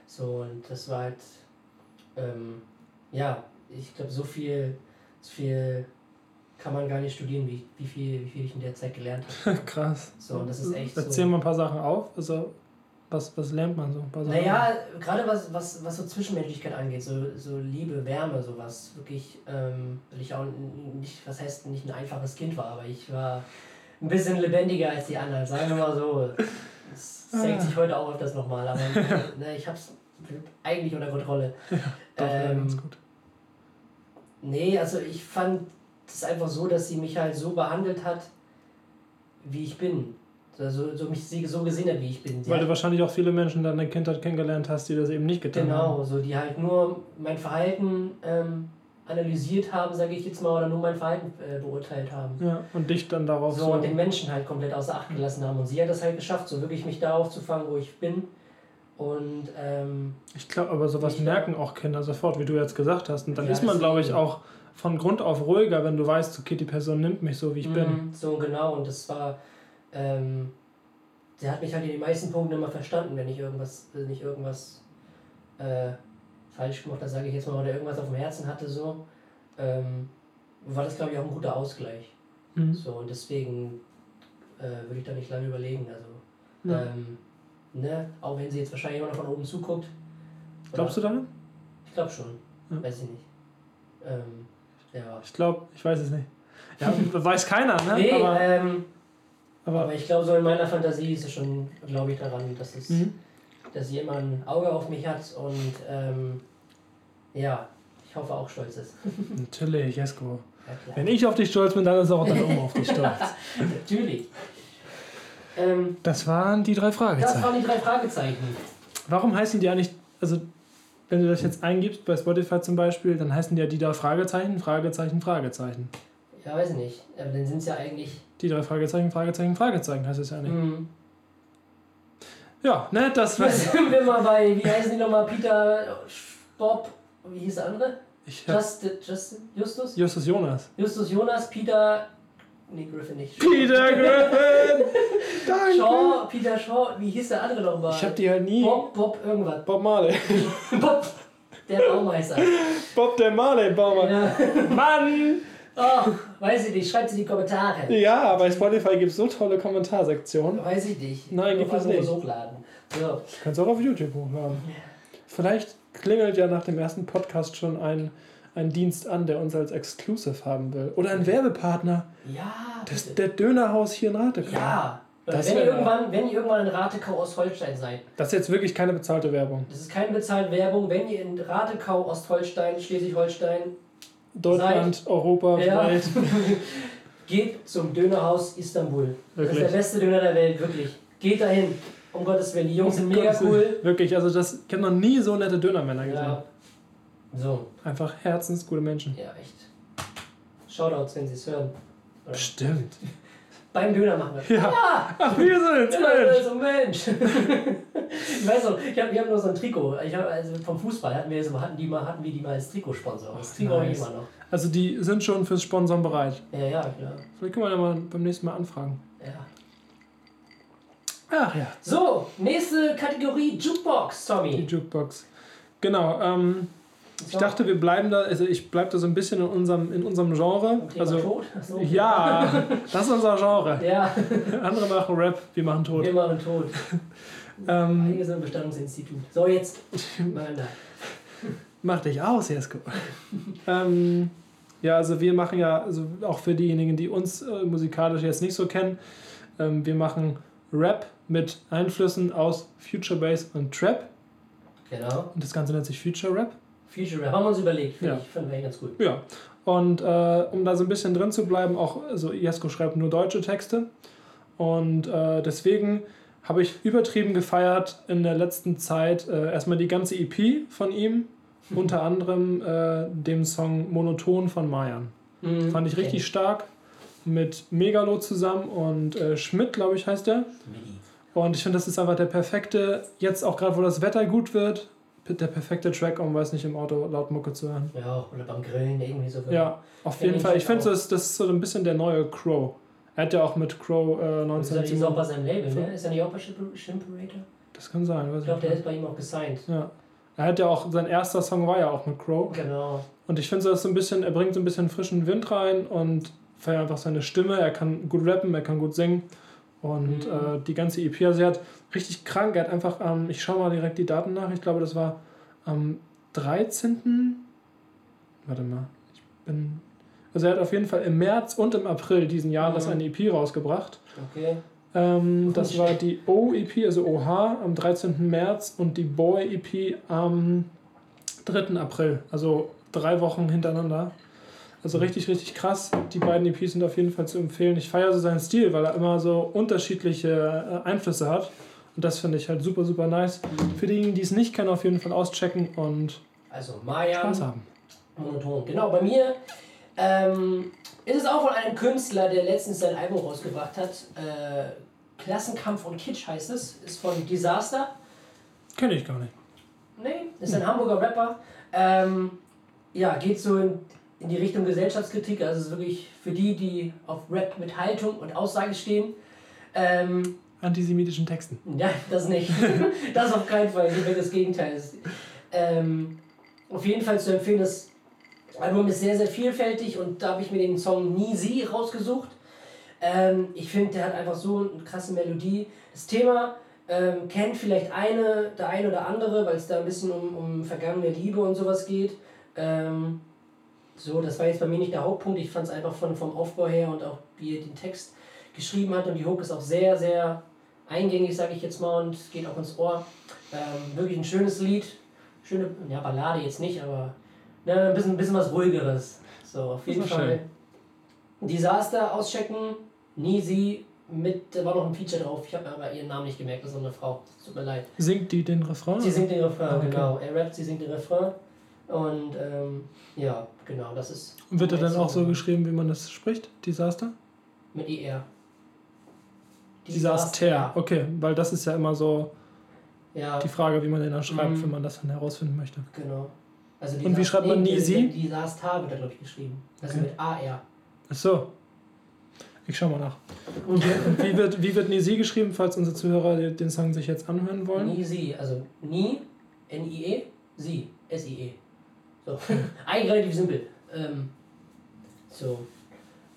So, und das war halt, ähm, ja, ich glaube, so viel, so viel kann man gar nicht studieren, wie, wie, viel, wie viel ich in der Zeit gelernt habe. Krass. So, und das ist echt Erzähl so. mal ein paar Sachen auf. Also, was, was lernt man so? Sachen. Naja, gerade was, was, was so Zwischenmenschlichkeit angeht, so, so Liebe, Wärme, sowas, wirklich, ähm, weil ich auch nicht, was heißt, nicht ein einfaches Kind war, aber ich war ein bisschen lebendiger als die anderen, sagen wir mal so. Das senkt sich heute auch öfters nochmal, aber ne, ich hab's eigentlich unter Kontrolle. Doch, ja, ähm, ganz gut. Nee, also ich fand es einfach so, dass sie mich halt so behandelt hat, wie ich bin. Also so mich so gesehen hat, wie ich bin. Sie Weil du wahrscheinlich auch viele Menschen in deiner Kindheit kennengelernt hast, die das eben nicht getan haben. genau, so die halt nur mein Verhalten ähm, analysiert haben, sage ich jetzt mal, oder nur mein Verhalten äh, beurteilt haben. Ja, und dich dann darauf So, und den Menschen halt komplett außer Acht gelassen haben. Und sie hat das halt geschafft, so wirklich mich da aufzufangen, wo ich bin. Und ähm, Ich glaube, aber sowas merken auch Kinder sofort, wie du jetzt gesagt hast. Und dann Ja, ist man, glaube ich, deswegen. auch von Grund auf ruhiger, wenn du weißt, okay, die Person nimmt mich so, wie ich bin. Mhm, So genau, und das war, ähm, der hat mich halt in den meisten Punkten immer verstanden, wenn ich irgendwas, wenn ich irgendwas äh, falsch gemacht habe, sage ich jetzt mal, oder irgendwas auf dem Herzen hatte, so, ähm, war das, glaube ich, auch ein guter Ausgleich. Mhm. So, und deswegen äh, würde ich da nicht lange überlegen. Also, Ja. ähm, ne, auch wenn sie jetzt wahrscheinlich immer noch von oben zuguckt. Glaubst du daran? Ich glaube schon, Ja. weiß ich nicht. Ähm, ja. Ich glaube, ich weiß es nicht. Ja, weiß keiner, ne? Nee, aber, ähm, aber Aber ich glaube, so in meiner Fantasie ist es schon, glaube ich, daran, dass, es, mhm. dass sie immer ein Auge auf mich hat und ähm, ja, ich hoffe auch stolz ist. natürlich, Jesko. Ja. Wenn ich auf dich stolz bin, dann ist auch deine Oma auf dich stolz. Natürlich. Ähm, Das waren die drei das Fragezeichen. waren die drei Fragezeichen. Warum heißen die eigentlich, also wenn du das jetzt eingibst, bei Spotify zum Beispiel, dann heißen die ja die drei Fragezeichen, Fragezeichen, Fragezeichen. Ja, weiß ich nicht. Aber dann sind es ja eigentlich. Die drei Fragezeichen, Fragezeichen, Fragezeichen heißt es ja nicht. Mh, Ja, ne, das da sind wir mal bei, wie heißen die nochmal? Peter, Bob, wie hieß der andere? Ich hab Just, Justin, Justus? Justus Jonas. Justus Jonas, Peter. Nee, Griffin nicht. Peter Griffin! Danke! Shaw, Peter Shaw, wie hieß der andere nochmal? Ich hab die halt nie. Bob, Bob, irgendwas. Bob Marley. Bob, der Baumeister. Bob der Marley Baumer. Ja. Mann! Oh, weiß ich nicht, schreibt sie in die Kommentare. Ja, bei Spotify gibt es so tolle Kommentarsektionen. Weiß ich nicht. Nein, gibt es nicht. hochladen. So. Kannst du auch auf YouTube hochladen. Vielleicht klingelt ja nach dem ersten Podcast schon ein, ein Dienst an, der uns als Exclusive haben will. Oder ein Werbepartner. Ja, Das, der Dönerhaus hier in Ratekau. Ja. Das wenn, ihr irgendwann, wenn ihr irgendwann in Ratekau Ostholstein seid, Das ist jetzt wirklich keine bezahlte Werbung. das ist keine bezahlte Werbung, wenn ihr in Ratekau, Ostholstein, Schleswig-Holstein Deutschland, Europa, Ja. Welt. Geht zum Dönerhaus Istanbul. Das Wirklich? ist der beste Döner der Welt, wirklich. Geht dahin. Um Gottes Willen, die Jungs sind mega cool. Wirklich, also das, ich habe noch nie so nette Dönermänner gesehen. Ja. So, Einfach herzensgute Menschen. ja, echt. Shoutouts, wenn sie es hören. Oder Bestimmt. Beim Döner machen wir. Ja. Ach, wir sind's, Ja, Mensch. so Mensch. ich weiß noch, ich hab, wir haben nur so ein Trikot. Ich hab, also vom Fußball hatten wir, so, hatten, die mal, hatten wir die mal als Trikotsponsor. Das Trikot habe ich nice. immer noch. Also die sind schon fürs Sponsoren bereit. Ja, ja, klar. Vielleicht können wir ja mal beim nächsten Mal anfragen. Ja. Ach ja, So, nächste Kategorie Jukebox, die Tommy. Jukebox. Genau, ähm, ich dachte, wir bleiben da, also ich bleibe da so ein bisschen in unserem, in unserem Genre. Thema Also. Ach so. ja, das ist unser Genre. Ja, Andere machen Rap, wir machen Tod. wir machen Tod. Ähm, Einige sind im Bestandungsinstitut. So, jetzt. Nein, nein. Mach dich aus, Jesko. ähm, ja, also wir machen ja, also auch für diejenigen, die uns äh, musikalisch jetzt nicht so kennen, ähm, wir machen Rap mit Einflüssen aus Future Bass und Trap. Genau. Und das Ganze nennt sich Future Rap. Future Rap. Haben wir uns überlegt. Finde Ja. ich, fanden wir ganz gut. Ja. Und äh, um da so ein bisschen drin zu bleiben, auch, also Jesko schreibt nur deutsche Texte. Und äh, deswegen habe ich übertrieben gefeiert in der letzten Zeit äh, erstmal die ganze EP von ihm, unter anderem äh, dem Song Monoton von Mayan. Mhm. Fand ich richtig stark. Mit Megalo zusammen und äh, Schmidt, glaube ich, heißt der. Midi. Und ich finde, das ist einfach der perfekte, jetzt auch gerade, wo das Wetter gut wird, der perfekte Track, um, weiß nicht, im Auto laut Mucke zu hören. Ja, oder beim Grillen irgendwie so. Ja, auf jeden den Fall. Ich finde, das, das ist so ein bisschen der neue Crow. Er hat ja auch mit Crow äh, Das ist ja 19... auch bei seinem Label, ne? Ist er nicht auch bei Shimper- Shimperator? Das kann sein, weiß Ich glaube, der ist bei ihm auch gesigned. Ja. Er hat ja auch, sein erster Song war ja auch mit Crow. Genau. Und ich finde, das ist so ein bisschen, er bringt so ein bisschen frischen Wind rein und feiert einfach seine Stimme. Er kann gut rappen, er kann gut singen. Und Mhm. äh, die ganze EP, also er hat richtig krank, er hat einfach, ähm, ich schaue mal direkt die Daten nach, ich glaube, das war am 13. Warte mal, ich bin. Also er hat auf jeden Fall im März und im April diesen Jahres Mhm. eine EP rausgebracht. Okay. Ähm, das war die O-EP, also OH, am 13. März und die Boy-EP am 3. April. Also drei Wochen hintereinander. Also richtig, richtig krass. Die beiden EPs sind auf jeden Fall zu empfehlen. Ich feiere so seinen Stil, weil er immer so unterschiedliche äh, Einflüsse hat. Und das finde ich halt super, super nice. Für diejenigen, die es nicht kennen, auf jeden Fall auschecken und Also Mayan, Spaß haben. monoton. Genau, bei mir ähm, ist es auch von einem Künstler, der letztens sein Album rausgebracht hat. Äh, Klassenkampf und Kitsch heißt es. Ist von Disaster. Kenne ich gar nicht. Nee, ist ein Hamburger Rapper. Ähm, ja, geht so in, in die Richtung Gesellschaftskritik. Also es ist wirklich für die, die auf Rap mit Haltung und Aussage stehen. Ähm, Antisemitischen Texten. Ja, das nicht. das auf keinen Fall. Das Gegenteil ist. Ähm, auf jeden Fall zu empfehlen, das Album ist sehr, sehr vielfältig und da habe ich mir den Song Nie Sie rausgesucht. Ähm, ich finde, der hat einfach so eine krasse Melodie. Das Thema ähm, kennt vielleicht eine, der eine oder andere, weil es da ein bisschen um, um vergangene Liebe und sowas geht. Ähm, so, das war jetzt bei mir nicht der Hauptpunkt. Ich fand es einfach von, vom Aufbau her und auch wie er den Text geschrieben hat und die Hook ist auch sehr, sehr eingängig, sage ich jetzt mal, und geht auch ins Ohr. Ähm, wirklich ein schönes Lied. Schöne, ja, Ballade jetzt nicht, aber ne, ein bisschen, ein bisschen was ruhigeres. So, auf jeden Fall. Desaster auschecken, nie sie mit, da war noch ein Feature drauf, ich habe aber ihren Namen nicht gemerkt, das ist eine Frau. Tut mir leid. Singt die den Refrain? Sie singt den Refrain, Ah, okay. genau. Er rappt, sie singt den Refrain. Und ähm, ja, genau, das ist. Und wird er dann auch so geschrieben, wie man das spricht? Disaster? Mit ER. Disaster. Okay, weil das ist ja immer so Ja, die Frage, wie man den dann schreibt, Mhm. wenn man das dann herausfinden möchte. genau. Also Und wie schreibt man nie sie? Disaster wird da, glaube ich, geschrieben. Also Okay. mit AR. Ach so. Ich schau mal nach. Und wie wird, wie wird Nisi geschrieben, falls unsere Zuhörer den Song sich jetzt anhören wollen? Nie sie, also nie, N-I-E, sie, S-I-E. So, eigentlich relativ simpel. Ähm, So.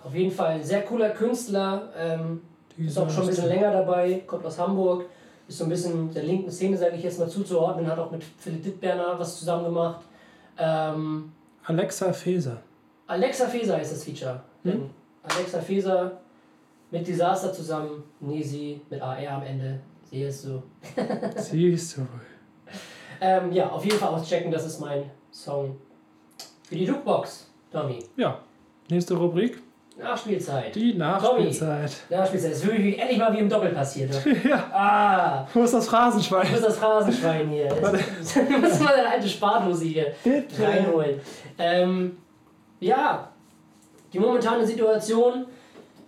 Auf jeden Fall ein sehr cooler Künstler. Ähm, ist auch schon ein bisschen länger dabei, kommt aus Hamburg, ist so ein bisschen der linken Szene, sage ich jetzt mal, zuzuordnen, hat auch mit Philipp Dittberner was zusammen gemacht. Ähm, Alexa Feser. Alexa Feser ist das Feature. Hm? Alexa Feser mit Disaster zusammen, Nisi mit AR am Ende. Siehst du. Siehst du wohl. Ähm, ja, auf jeden Fall auschecken, das ist mein Song für die Jukebox, Tommy. Ja, nächste Rubrik. Nachspielzeit. Die Nachspielzeit. Nachspielzeit. Das würde ich endlich mal wie im Doppel passiert. Ja, Ah, wo ist das Phrasenschwein? bist das Phrasenschwein hier. Du musst mal deine alte Spartlose hier Bitte. reinholen. Ähm, ja, die momentane Situation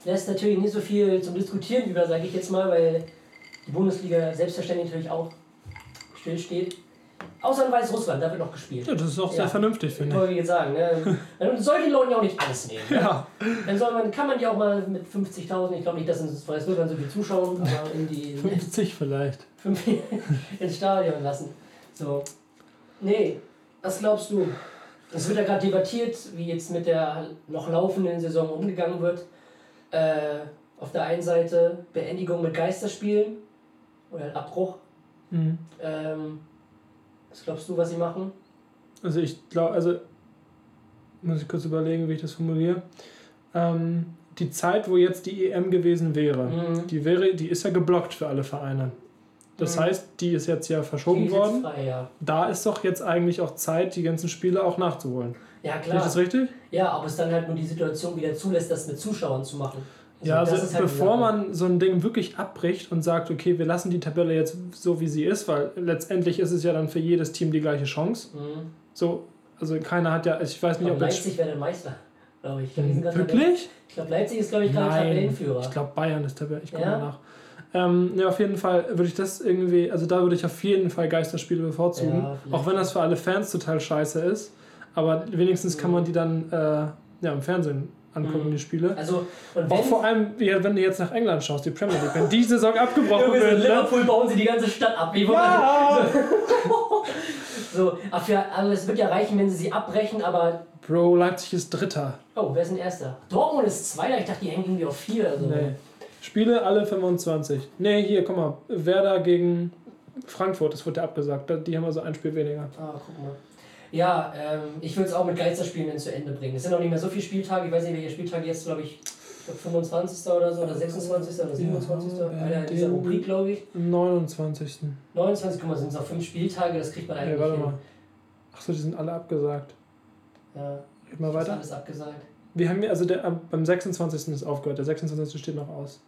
lässt natürlich nicht so viel zum Diskutieren über, sage ich jetzt mal, weil die Bundesliga selbstverständlich natürlich auch stillsteht. Außer in Weißrussland, da wird noch gespielt. Ja, das ist auch sehr Ja. vernünftig, Ich finde wollte jetzt sagen, ne? Man soll den Leuten ja auch nicht alles nehmen. ich. Ja, Dann soll man, kann man die auch mal mit 50.000, ich glaube nicht, dass in Weißrussland so viel zuschauen, aber in die 50 vielleicht. ins Stadion lassen. So. Nee, was glaubst du? Es wird ja gerade debattiert, wie jetzt mit der noch laufenden Saison umgegangen wird. Äh, auf der einen Seite Beendigung mit Geisterspielen oder Abbruch. Mhm. Ähm, was glaubst du, was sie machen? Also ich glaube, also muss ich kurz überlegen, wie ich das formuliere. Ähm, die Zeit, wo jetzt die EM gewesen wäre, Mhm. die wäre, die ist ja geblockt für alle Vereine. Das Mhm. heißt, die ist jetzt ja verschoben ist jetzt worden. Frei, ja. Da ist doch jetzt eigentlich auch Zeit, die ganzen Spiele auch nachzuholen. ja, klar. das richtig? Ja, ob es dann halt nur die Situation wieder zulässt, das mit Zuschauern zu machen. Ja, also ist halt bevor man so ein Ding wirklich abbricht und sagt, okay, wir lassen die Tabelle jetzt so, wie sie ist, weil letztendlich ist es ja dann für jedes Team die gleiche Chance. Mhm. So, also keiner hat ja, ich weiß nicht, ob. Leipzig wäre der Meister, glaube ich. Ich gerade Wirklich? Ich glaube, Leipzig ist, glaube ich, gerade Tabellenführer. ich glaube Bayern ist Tabelle, ich komme Ja? mal nach. Ähm, ja, auf jeden Fall würde ich das irgendwie, also da würde ich auf jeden Fall Geisterspiele bevorzugen. Ja, auch wenn das für alle Fans total scheiße ist. Aber wenigstens kann man die dann äh, ja, im Fernsehen angucken, Mhm. die Spiele. Also, und Auch vor allem, ja, wenn du jetzt nach England schaust, die Premier League, wenn die Saison abgebrochen so in wird. Ne? Liverpool bauen sie die ganze Stadt ab. Wie Ja! So, aber, es wird ja reichen, wenn sie sie abbrechen, aber. Bro, Leipzig ist Dritter. Oh, wer ist denn Erster? Dortmund ist Zweiter, ich dachte, die hängen irgendwie auf vier. Also. Nee. Spiele alle 25. Nee, hier, guck mal. Werder gegen Frankfurt, das wurde ja abgesagt. Die haben also ein Spiel weniger. Ah, guck mal. Ja, ähm, ich würde es auch mit Geisterspielen zu Ende bringen. Es sind auch nicht mehr so viele Spieltage. Ich weiß nicht, welcher Spieltag jetzt, glaube ich, ich glaub 25. oder so, oder 26. oder 27. Ja, Einer in dieser Rubrik, glaube ich. Am 29. 29, guck mal, sind es noch fünf Spieltage, das kriegt man eigentlich Nee, warte mal. Achso, die sind alle abgesagt. Ja, Red mal ist weiter. alles abgesagt. Wir haben ja, also der, beim 26. ist aufgehört. Der 26. steht noch aus.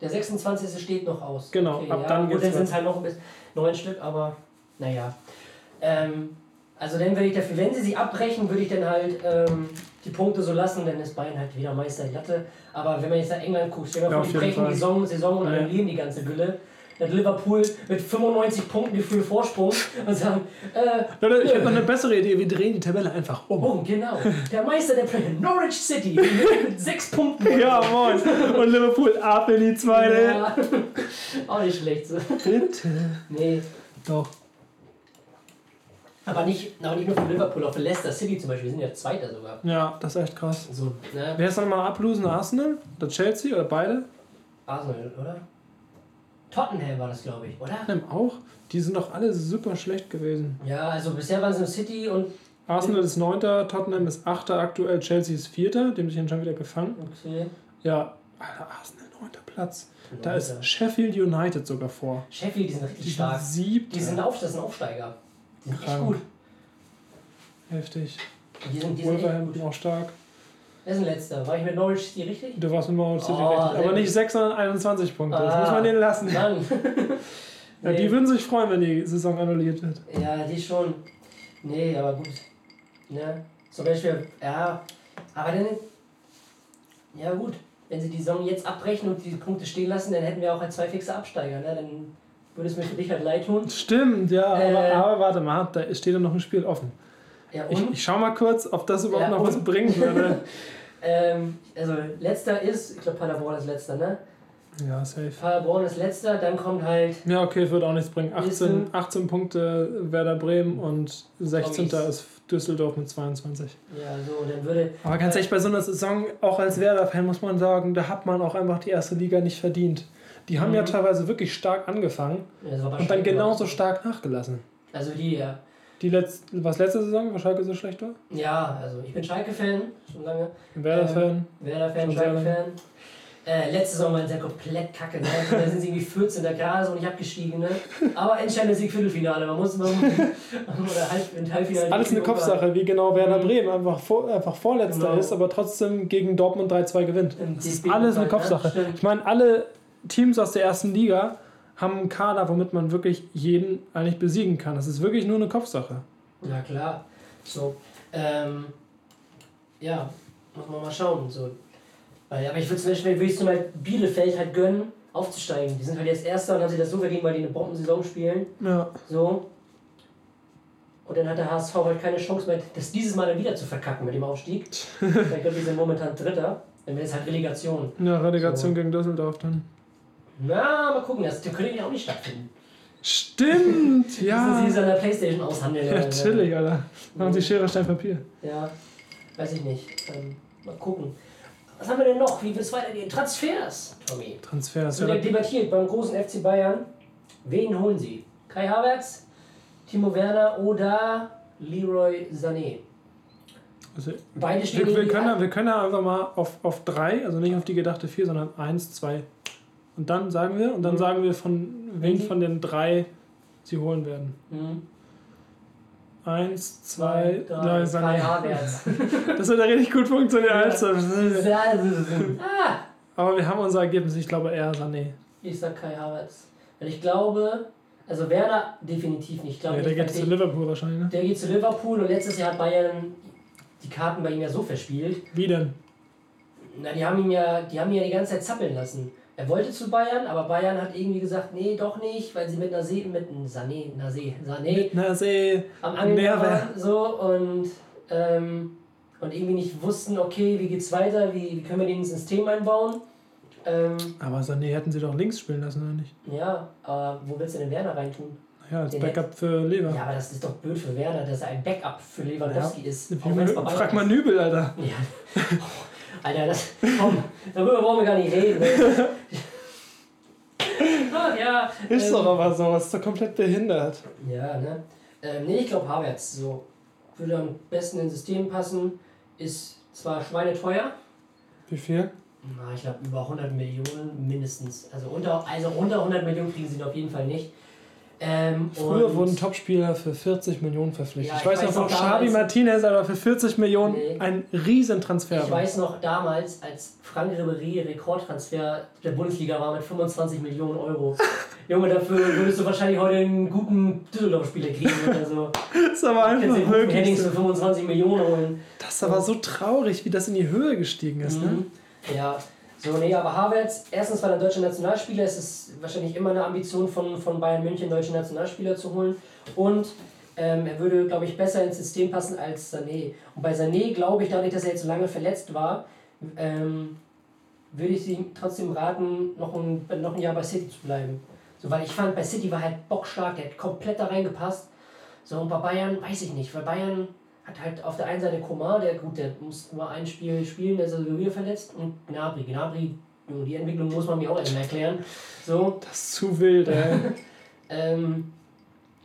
Der 26. steht noch aus. Genau, ab ja, dann gut, geht's dann sind es halt noch ein bisschen neun Stück, aber naja. Ähm, also dann würde ich dafür, wenn sie sie abbrechen, würde ich dann halt ähm, die Punkte so lassen, dann ist Bayern halt wieder Meister die Latte. Aber wenn man jetzt nach England guckt, stell dir Ja, vor, die brechen Fall. die Saison, Saison und Ja. annullieren die ganze Gülle. Dann hat Liverpool mit 95 Punkten Gefühl Vorsprung und sagen, äh, Leute, ich habe noch eine bessere Idee. Wir drehen die Tabelle einfach um. oh, genau, der Meister der Premier Norwich City mit sechs Punkten. Ja, moin. Und Liverpool ab in die zweite. Ja. Auch nicht schlecht. So. Bitte. Nee, Doch. Aber nicht, aber nicht nur für Liverpool, auch für Leicester City zum Beispiel. Wir sind ja Zweiter sogar. Ja, das ist echt krass. So, ne? Wer ist nochmal ablosen? Arsenal? Oder Chelsea? Oder beide? Arsenal, oder? Tottenham war das, glaube ich, oder? Tottenham auch? Die sind doch alle super schlecht gewesen. Ja, also bisher waren es nur City und. Arsenal ist 9., Tottenham ist 8. aktuell, Chelsea ist 4., dem sich schon wieder gefangen. Okay. Ja, Alter, Arsenal 9. Platz. Da Neunter. ist Sheffield United sogar vor. Sheffield, die sind Die richtig sind stark. siebter. Die sind, auf, das sind Aufsteiger. Krank. gut. Heftig. Die sind, die sind Wolverhampton auch stark. Wer ist ein letzter? War ich mit Norwich City richtig? Du warst mit Manchester City Oh, richtig. Aber nicht 6, sondern 21 Punkte. Das Ah. muss man denen lassen. Mann. Ja, die würden sich freuen, wenn die Saison annulliert wird. Ja, die schon. Nee, aber gut. Ne? Zum Beispiel, ja, aber dann. Ja, gut. Wenn sie die Saison jetzt abbrechen und die Punkte stehen lassen, dann hätten wir auch halt zwei fixe Absteiger. Ne? Dann würde es mir für dich halt leid tun. Stimmt, ja, Äh. aber, aber warte mal, da steht ja noch ein Spiel offen. Ja, Ich, ich schau mal kurz, ob das überhaupt Ja, noch was und? bringen würde. Ähm, also, letzter ist, ich glaube, Paderborn ist letzter, ne? Ja, safe. Paderborn ist letzter, dann kommt halt. Ja, okay, wird auch nichts bringen. 18, Nächsten. 18 Punkte Werder Bremen und 16. Promis. ist Düsseldorf mit 22. Ja, so, dann würde. Aber ganz ehrlich, bei so einer Saison, auch als Werder-Fan muss man sagen, da hat man auch einfach die erste Liga nicht verdient. Die haben Mhm. ja teilweise wirklich stark angefangen Ja, war und dann genauso auch. stark nachgelassen. Also die, ja. Die letzte, was letzte Saison, wo Schalke so schlecht war? Ja, also ich bin Schalke-Fan, schon lange. Werder-Fan. Werder-Fan, Schon sehr Schalke-Fan. Äh, letzte Saison waren sie ja komplett kacke. Ne? Da sind sie irgendwie 14. gerade so nicht abgestiegen. Ne? Aber entscheidender Sieg Viertelfinale. Man muss mal. oder halb, in Halbfinale. Alles eine Kopfsache, wie genau Werder Mhm. Bremen einfach, vor, einfach Vorletzter Genau. ist, aber trotzdem gegen Dortmund 3-2 gewinnt. Das ist alles eine Pokal, Kopfsache. ne? Stimmt. Ich meine, alle Teams aus der ersten Liga haben einen Kader, womit man wirklich jeden eigentlich besiegen kann. Das ist wirklich nur eine Kopfsache. Ja, klar. So. Ähm, ja, muss man mal schauen. So. Weil, aber ich würde zum Beispiel würde ich zum Beispiel Bielefeld halt gönnen, aufzusteigen. Die sind halt jetzt Erster und haben sich das so verdient, weil die eine Bombensaison spielen. Ja. So. Und dann hat der HSV halt keine Chance mehr, das dieses Mal dann wieder zu verkacken mit dem Aufstieg. ich glaube, die sind momentan Dritter. Dann wäre es halt Relegation. Ja, Relegation So. gegen Düsseldorf dann. Na, mal gucken, das könnte ja auch nicht stattfinden. Stimmt, Ja. ja. Müssen sie es an der Playstation aushandeln. Ja, oder- chillig, Alter. Machen Sie Schere, Stein, Papier. Ja, weiß ich nicht. Ähm, mal gucken. Was haben wir denn noch? Wie wird es weitergehen? Transfers, Tommy. Transfers. Wird debattiert beim großen FC Bayern. Wen holen sie? Kai Havertz, Timo Werner oder Leroy Sané? Also, Beide stehen wir, wir, können, ja- wir können ja einfach mal auf, auf drei, also nicht auf die gedachte vier, sondern eins, zwei. Und dann sagen wir, und dann Mhm. sagen wir, von wen Mhm. von den drei sie holen werden. Hm. Eins, zwei, drei, drei, Kai Sané. Havertz. Das wird ja richtig gut funktionieren. Also. Aber wir haben unser Ergebnis, ich glaube eher Sané. ich sag Kai Havertz. Weil ich glaube, also Werner definitiv nicht. Ich glaube Ja, der geht zu Liverpool wahrscheinlich, ne? der geht zu Liverpool und letztes Jahr hat Bayern die Karten bei ihm ja so verspielt. Wie denn? Na, die haben ihn ja, die haben ihn ja die ganze Zeit zappeln lassen. Er wollte zu Bayern, aber Bayern hat irgendwie gesagt, nee, doch nicht, weil sie mit einer See, mit einem Sané, Nase, Sané Na, See. am Angeln waren, so und ähm, und irgendwie nicht wussten, okay, wie geht's weiter, wie, wie können wir den ins System einbauen. Ähm, Aber Sané hätten sie doch links spielen lassen, oder nicht? ja, aber wo willst du denn Werner reintun? Ja, als Den Backup für Lever. Ja, aber das ist doch blöd für Werner, dass er ein Backup für Lewandowski ist. Bei Bayern Frag mal ist. Nübel, Alter. Ja. Alter, das. Komm, darüber wollen wir gar nicht reden. Ach ja. Ist ähm, doch aber so, ist doch komplett behindert. Ja, ne? Ähm, nee, ich glaube Havertz. So. Würde am besten ins System passen. Ist zwar schweineteuer. Wie viel? Na, ich glaube über 100 Millionen mindestens. Also unter, also unter 100 Millionen kriegen sie ihn auf jeden Fall nicht. Ähm, Früher wurden Topspieler für 40 Millionen verpflichtet. Ja, ich, weiß noch von noch Xavi damals- Martinez, aber für 40 Millionen Nee. ein Riesentransfer Ich war. weiß noch damals, als Frank Ribéry Rekordtransfer der Bundesliga war mit 25 Millionen Euro. Junge, dafür würdest du wahrscheinlich heute einen guten Düsseldorf-Spieler kriegen oder so. Das ist aber einfach den wirklich Headings so. für 25 Millionen holen. Das ist aber so traurig, wie das in die Höhe gestiegen ist. Ne? Mhm. Ja, so, nee, aber Havertz, erstens, weil er deutscher Nationalspieler ist, ist wahrscheinlich immer eine Ambition von, von Bayern München, deutsche Nationalspieler zu holen. Und ähm, er würde, glaube ich, besser ins System passen als Sané. Und bei Sané, glaube ich, dadurch, dass er jetzt so lange verletzt war, ähm, würde ich ihm trotzdem raten, noch ein, noch ein Jahr bei City zu bleiben. So, weil ich fand, bei City war halt bockstark, der hat komplett da reingepasst. So, und bei Bayern weiß ich nicht, weil Bayern hat halt auf der einen Seite Komar, der gut, der muss nur ein Spiel spielen, der ist also wieder verletzt, und Gnabry. Gnabry, die Entwicklung muss man mir auch erstmal erklären. So, Das ist zu wild, ey. ähm,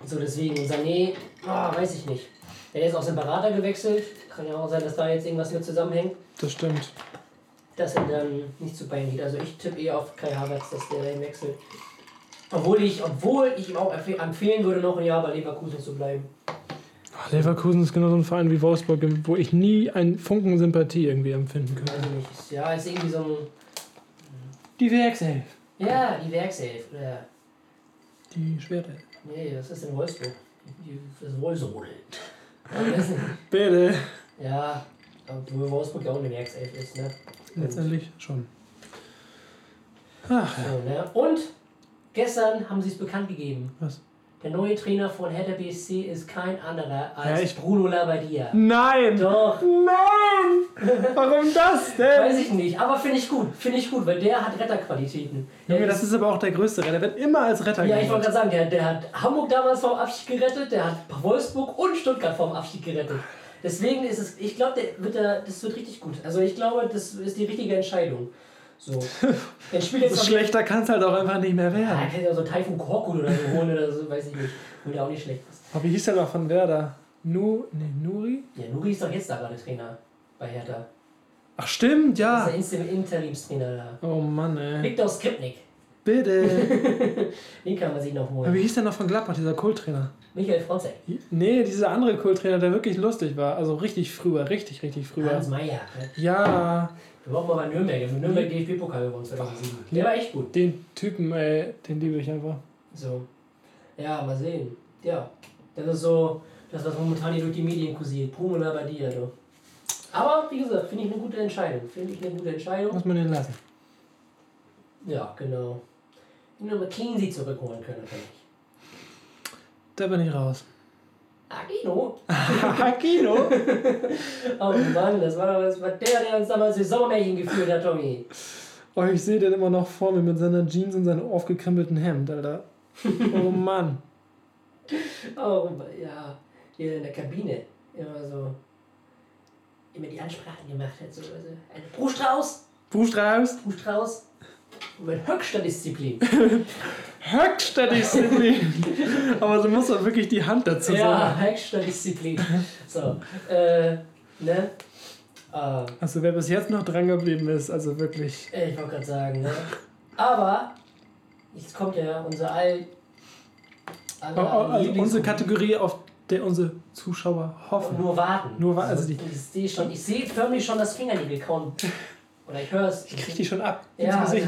so deswegen, Sané, ah, weiß ich nicht. Der ist aus dem Berater gewechselt, kann ja auch sein, dass da jetzt irgendwas mit zusammenhängt, Das stimmt. dass er dann nicht zu Bayern geht. Also ich tippe eher auf Kai Havertz, dass der dahin wechselt. Obwohl ich, obwohl ich ihm auch empfe- empfehlen würde, noch ein Jahr bei Leverkusen zu bleiben. Leverkusen ist genau so ein Verein wie Wolfsburg, wo ich nie einen Funken Sympathie irgendwie empfinden könnte. Ist- Ja, ist irgendwie so ein. Die Werkself. Ja, die Werkself. Oder, Die Schwerte. nee, was ist denn Wolfsburg? Das Wolfsrudel. Bitte. Ja, obwohl Wolfsburg ja auch eine Werkself ist, ne? Letztendlich schon. Ach. So, ne? Und gestern haben sie es bekannt gegeben. Was? Der neue Trainer von Hertha BSC ist kein anderer als ich- Bruno Labbadia. Nein! Doch, Nein! Warum das denn? weiß ich nicht, aber finde ich gut, finde ich gut, weil der hat Retterqualitäten. Junge, das ist aber auch der größte Retter. Der wird immer als Retter ja, ich wollte gerade sagen, der, der hat Hamburg damals vom Abstieg gerettet, der hat Wolfsburg und Stuttgart vom Abstieg gerettet. Deswegen ist es, ich glaube, der wird da, das wird richtig gut. Also ich glaube, das ist die richtige Entscheidung. So. Der spielt jetzt So schlechter kann es halt auch einfach nicht mehr Ja, werden. er kann ja so Taifun Korkut oder so holen oder so, weiß ich nicht. Wo der auch nicht schlecht ist. Aber wie hieß der noch von Werder? Nu, nee, Nuri? Ja, Nuri ist doch jetzt da gerade Trainer bei Hertha. Ach stimmt, Ja. ja. ist der Inter- Interimstrainer da. Oh Mann, ey. Viktor Skripnik. Bitte. Den kann man sich noch Aber holen. wie hieß der noch von Gladbach, dieser Kulttrainer? Michael Fronzek. Nee, dieser andere Kulttrainer, der wirklich lustig war. Also richtig früher, richtig, richtig früher. Hans Meyer. ne? Ja, Wir waren mal bei Nürnberg. Haben Nürnberg DFB-Pokal gewonnen 2007. Der war echt gut. den Typen, ey, den liebe ich einfach. So. Ja, mal sehen. Ja. Das ist so, das, was momentan hier durch die Medien kursiert. Bruno Labbadia, du. Aber, wie gesagt, finde ich eine gute Entscheidung. Finde ich eine gute Entscheidung. Muss man den lassen. Ja, genau. Wir McKinsey zurückholen können, kann ich. Da bin ich raus. Agino? Kino? Oh Mann, das war, das war der, der uns damals die Sommermärchen geführt hat, Tommy. Oh, ich sehe den immer noch vor mir mit seiner Jeans und seinem aufgekrempelten Hemd, Alter. Oh Mann. Oh, ja. Hier in der Kabine. Immer so. Immer die Ansprachen gemacht hat. So, also, eine Bruchstrauß. Buchstrauß, Bruchstrauß. Mit höchster Disziplin. höchster Disziplin. Aber so muss man wirklich die Hand dazu ja, sagen. höchster Disziplin. So. Äh, ne? Äh, Also wer bis jetzt noch dran geblieben ist, also wirklich. ich wollte gerade sagen, ne? Aber, jetzt kommt ja unser all. Oh, oh, also unsere. Kategorie, auf der unsere Zuschauer hoffen. Nur warten. Nur wa- also die- ich sehe schon, ich sehe förmlich schon das Fingernägel kauen. Oder ich höre es. Ich krieg die schon ab. Ja, ins Gesicht.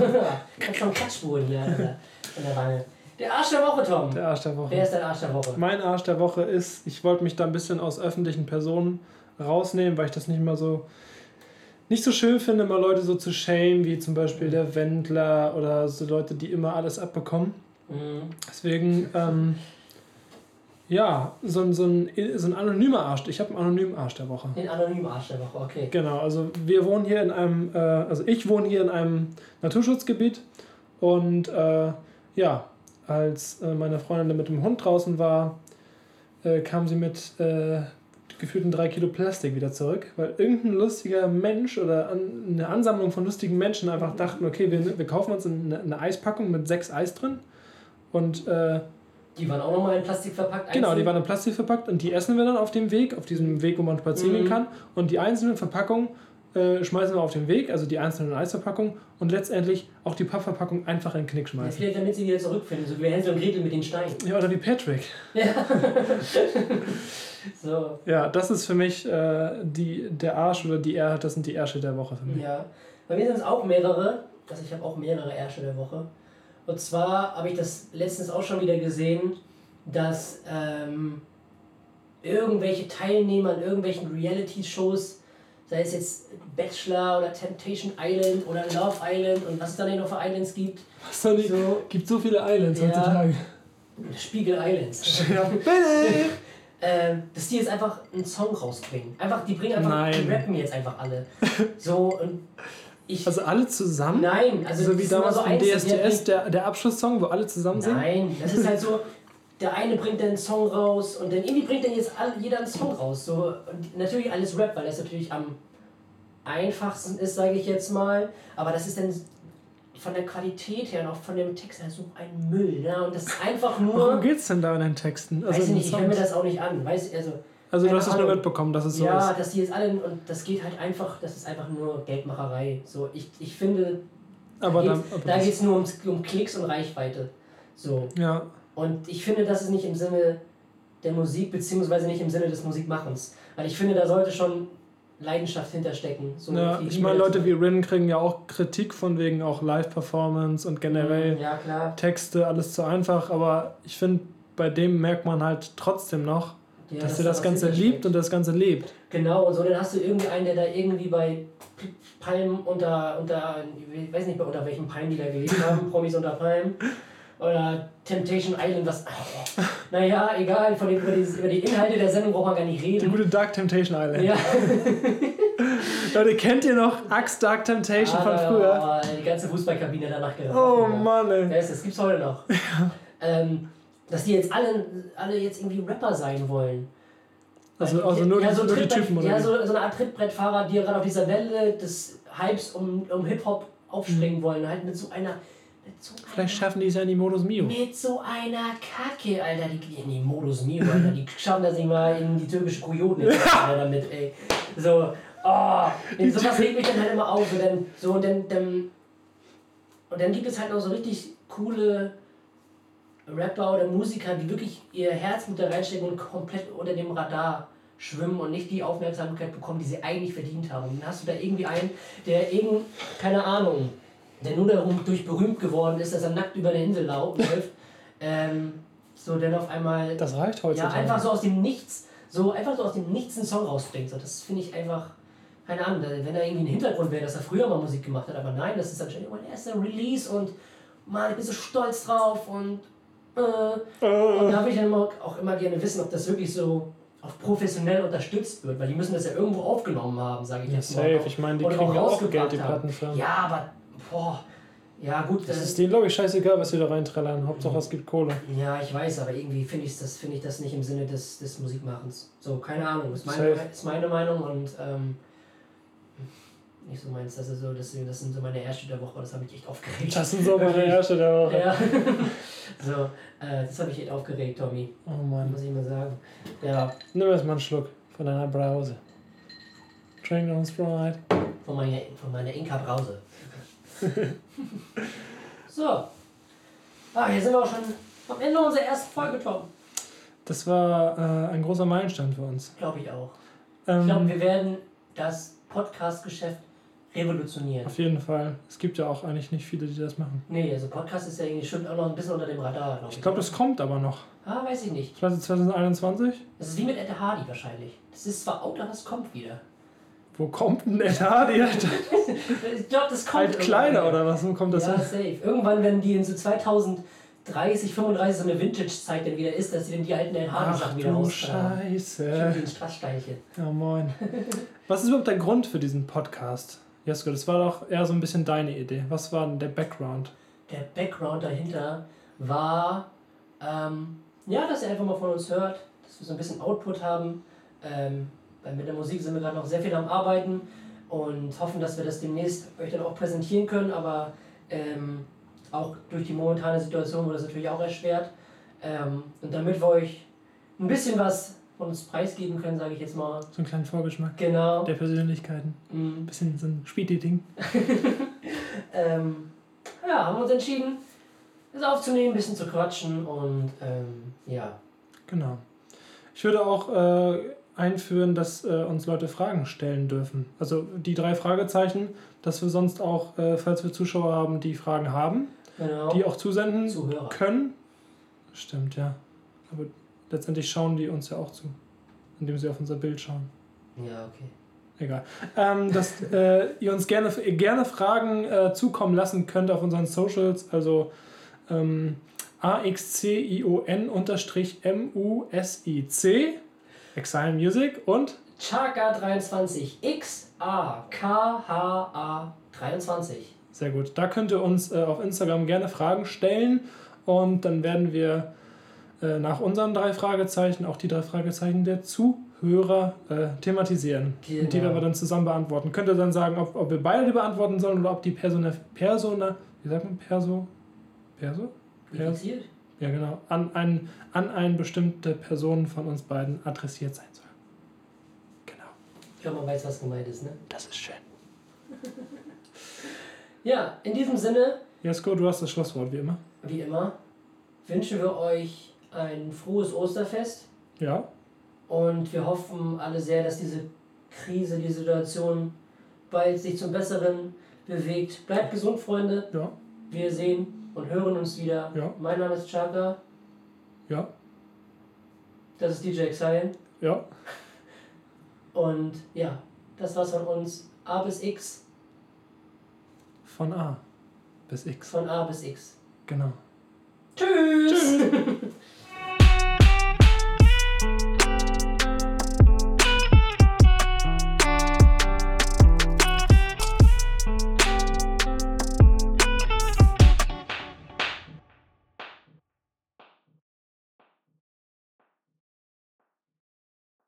ich hab schon Kratzspuren hier der, an der Wange. Der Arsch der Woche, Tom. Der Arsch der Woche. Wer ist dein Arsch der Woche? Mein Arsch der Woche ist, ich wollte mich da ein bisschen aus öffentlichen Personen rausnehmen, weil ich das nicht mal so nicht so schön finde, mal Leute so zu shame, wie zum Beispiel der Wendler oder so Leute, die immer alles abbekommen. Mhm. Deswegen, ähm, ja, so, ein- so, ein, so ein anonymer Arsch. Ich habe einen anonymen Arsch der Woche. Den anonymen Arsch der Woche, okay. Genau, also wir wohnen hier in einem, äh, also ich wohne hier in einem Naturschutzgebiet und äh, ja, als äh, meine Freundin mit dem Hund draußen war, äh, kam sie mit äh, gefühlten drei Kilo Plastik wieder zurück, weil irgendein lustiger Mensch oder an, eine Ansammlung von lustigen Menschen einfach dachten, okay, wir, wir kaufen uns eine, eine Eispackung mit sechs Eis drin und äh, Die waren auch nochmal in Plastik verpackt. Genau, die einzeln. waren in Plastik verpackt und die essen wir dann auf dem Weg, auf diesem Weg, wo man spazieren gehen Mhm. kann. Und die einzelnen Verpackungen äh, schmeißen wir auf den Weg, also die einzelnen Eisverpackungen und letztendlich auch die Pappverpackung einfach in den Knick Ja, schmeißen. vielleicht damit sie wieder zurückfinden, so wie Hänsel und Gretel mit den Steinen. Ja, oder wie Patrick. So, Ja, das ist für mich äh, die, der Arsch oder die Ärsche, das sind die Ärsche der Woche für mich. ja. Bei mir sind es auch mehrere. Also ich habe auch mehrere Ärsche der Woche. Und zwar habe ich das letztens auch schon wieder gesehen, dass ähm, irgendwelche Teilnehmer an irgendwelchen Reality-Shows, sei es jetzt Bachelor oder Temptation Island oder Love Island und was es da nicht noch für Islands gibt, Was soll ich? So. Gibt so viele Islands Ja. heutzutage. Spiegel Islands. Ja, bitte! ähm, dass die jetzt einfach einen Song rausbringen. Einfach, die bringen einfach, Nein. die rappen jetzt einfach alle. So und ich. Also alle zusammen? nein, also so wie damals so die DSDS, der, der Abschlusssong, wo alle zusammen singen? Nein, das ist halt so, der eine bringt dann einen Song raus und dann irgendwie bringt dann jetzt jeder einen Song raus. So, und natürlich alles Rap, weil das natürlich am einfachsten ist, sage ich jetzt mal. Aber das ist dann von der Qualität her und auch von dem Text her so ein Müll. Ne? Und das ist einfach nur. Worum geht's denn da in den Texten? weiß in ich nicht, ich höre mir das auch nicht an. Weiß, also, Also du hast es nur mitbekommen, dass es so ja, ist. dass die jetzt alle, und das geht halt einfach, das ist einfach nur Geldmacherei. So, ich, ich finde, Aber da geht geht's nur ums, um Klicks und Reichweite. So. ja, Und ich finde, das ist nicht im Sinne der Musik, beziehungsweise nicht im Sinne des Musikmachens. Weil ich finde, da sollte schon Leidenschaft hinterstecken. So Ja, ich meine. Leute wie Rin kriegen ja auch Kritik von wegen auch Live-Performance und generell Ja, klar. Texte, alles zu einfach, aber ich finde, bei dem merkt man halt trotzdem noch, Ja, dass da er das Ganze liebt und das Ganze lebt. Genau, und so, dann hast du irgendwie einen, der da irgendwie bei Palmen unter, unter, ich weiß nicht mehr unter welchen Palmen die da gelebt haben, Promis unter Palmen. Oder Temptation Island, was. Oh, naja, egal, von den, über, die, über die Inhalte der Sendung braucht man gar nicht Die reden. gute Dark Temptation Island. Ja. Leute, kennt ihr noch Axe Dark Temptation von früher? Ah, die ganze Fußballkabine danach geraucht. Oh ja. Mann, ey. Ist das? Gibt's heute noch. Ähm, dass die jetzt alle, alle jetzt irgendwie Rapper sein wollen. Also, also nur, ja, die, so, nur die Typen, oder? Ja, so, so eine Art Trittbrettfahrer, die gerade auf dieser Welle des Hypes um, um Hip-Hop aufspringen wollen. Halt mit so einer. Mit so einer Mhm. Vielleicht schaffen die es ja in die Modus Mio. mit so einer Kacke, Alter. Die, in die Modus Mio, Alter. Die schaffen das nicht mal in die türkische Kujoten Alter, damit, ey. So, oh, in sowas regt mich dann halt immer auf. Und dann, so, dann, dann, und dann gibt es halt noch so richtig coole Rapper oder Musiker, die wirklich ihr Herzblut da reinstecken und komplett unter dem Radar schwimmen und nicht die Aufmerksamkeit bekommen, die sie eigentlich verdient haben. Und dann hast du da irgendwie einen, der irgend, keine Ahnung, der nur darum durch berühmt geworden ist, dass er nackt über eine Insel läuft, ähm, so dann auf einmal Das reicht ja, heutzutage. einfach so aus dem Nichts, so einfach so aus dem Nichts einen Song rausbringt. So, das finde ich einfach, keine Ahnung, wenn da irgendwie ein Hintergrund wäre, dass er früher mal Musik gemacht hat, aber nein, das ist anscheinend mein erster Release und Mann, ich bin so stolz drauf und äh, und da würde ich dann immer, auch immer gerne wissen, ob das wirklich so auch professionell unterstützt wird, weil die müssen das ja irgendwo aufgenommen haben, sage ich Ja, jetzt safe. mal. Ich meine, die Oder kriegen ja auch Geld, die. Plattenfirmen. Ja, aber, boah, ja gut, Das das ist denen, glaube ich, scheißegal, was sie da reinträllern. Hauptsache, es gibt Kohle. Ja, ich weiß, aber irgendwie finde ich das, find ich das nicht im Sinne des, des Musikmachens. So, keine Ahnung, ist meine, Safe. ist meine Meinung und ähm, nicht so meins. Das, ist so, das, das sind so meine Erste der Woche, das hat mich echt aufgeregt. Das sind so meine Erste der Woche. Ja. so, äh, das hat mich echt aufgeregt, Tommy, Oh Mann. muss ich mal sagen. Ja, Nimm erst mal einen Schluck von deiner Brause. Drink on Sprite. von meiner, von meiner Inka Brause. so. Ah, hier sind wir auch schon am Ende unserer ersten Folge, Tom. Das war äh, ein großer Meilenstein für uns. Glaube ich auch. Ähm, Ich glaube, wir werden das Podcast-Geschäft revolutionieren. auf jeden Fall. Es gibt ja auch eigentlich nicht viele, die das machen. Nee, also Podcast ist ja irgendwie schon auch noch ein bisschen unter dem Radar, glaube ich. Ich glaube, das kommt aber noch. Ah, weiß ich nicht. Ich weiß nicht, 2021? Das ist wie mit Ed Hardy wahrscheinlich. Das ist zwar out, aber es kommt wieder. Wo kommt denn der Hardy? Ich glaube, das kommt Halt kleiner oder was? Wo kommt das Ja, hin? safe. Irgendwann, wenn die in so 2030, 35 so eine Vintage-Zeit dann wieder ist, dass sie dann die alten Ed Hardy-Sachen Ach wieder rausbringen. Scheiße. Wie ein Strasssteinchen. Ja, moin. Was ist überhaupt der Grund für diesen Podcast? Jesko, das war doch eher so ein bisschen deine Idee. Was war denn der Background? Der Background dahinter war, ähm, ja, dass ihr einfach mal von uns hört, dass wir so ein bisschen Output haben. Ähm, weil mit der Musik sind wir gerade noch sehr viel am Arbeiten und hoffen, dass wir das demnächst euch dann auch präsentieren können, aber ähm, auch durch die momentane Situation wurde das natürlich auch erschwert. Ähm, und damit wir euch ein bisschen was uns preisgeben können, sage ich jetzt mal. So einen kleinen Vorgeschmack Genau. der Persönlichkeiten. Ein Mm, bisschen so ein Speedy-Ding. ähm, ja, haben wir uns entschieden, das aufzunehmen, ein bisschen zu quatschen und ähm, ja. Genau. Ich würde auch äh, einführen, dass äh, uns Leute Fragen stellen dürfen. Also die drei Fragezeichen, dass wir sonst auch, äh, falls wir Zuschauer haben, die Fragen haben, Genau. die auch zusenden Zuhörer. können. Stimmt, ja. Aber letztendlich schauen die uns ja auch zu, indem sie auf unser Bild schauen. Ja, okay. Egal. Ähm, dass äh, ihr uns gerne, gerne Fragen äh, zukommen lassen könnt auf unseren Socials, also ähm, AXCION-MUSIC, Exile Music und Chaka23. X-A-K-H-A 23. sehr gut. Da könnt ihr uns äh, auf Instagram gerne Fragen stellen und dann werden wir äh, nach unseren drei Fragezeichen auch die drei Fragezeichen der Zuhörer äh, thematisieren. Und die Genau. werden wir dann zusammen beantworten. Könnt ihr dann sagen, ob, ob wir beide die beantworten sollen oder ob die Persona, Persona, wie sagt man, Perso? Perso? Infiziert? Ja, genau. An, ein, an eine bestimmte Person von uns beiden adressiert sein soll. Genau. Ich glaube, man weiß, was gemeint ist, ne? Das ist schön. Ja, in diesem Sinne, Jesko, du hast das Schlusswort, wie immer. wie immer, wünschen wir euch ein frohes Osterfest Ja, und wir hoffen alle sehr, dass diese Krise, die Situation bald sich zum Besseren bewegt. Bleibt gesund, Freunde. ja, Wir sehen und hören uns wieder. Ja. Mein Name ist Chaka. ja, Das ist DJ Exile. ja. Und ja, das war's von uns. A bis X. Von A bis X. Von A bis X. Genau. Ciao.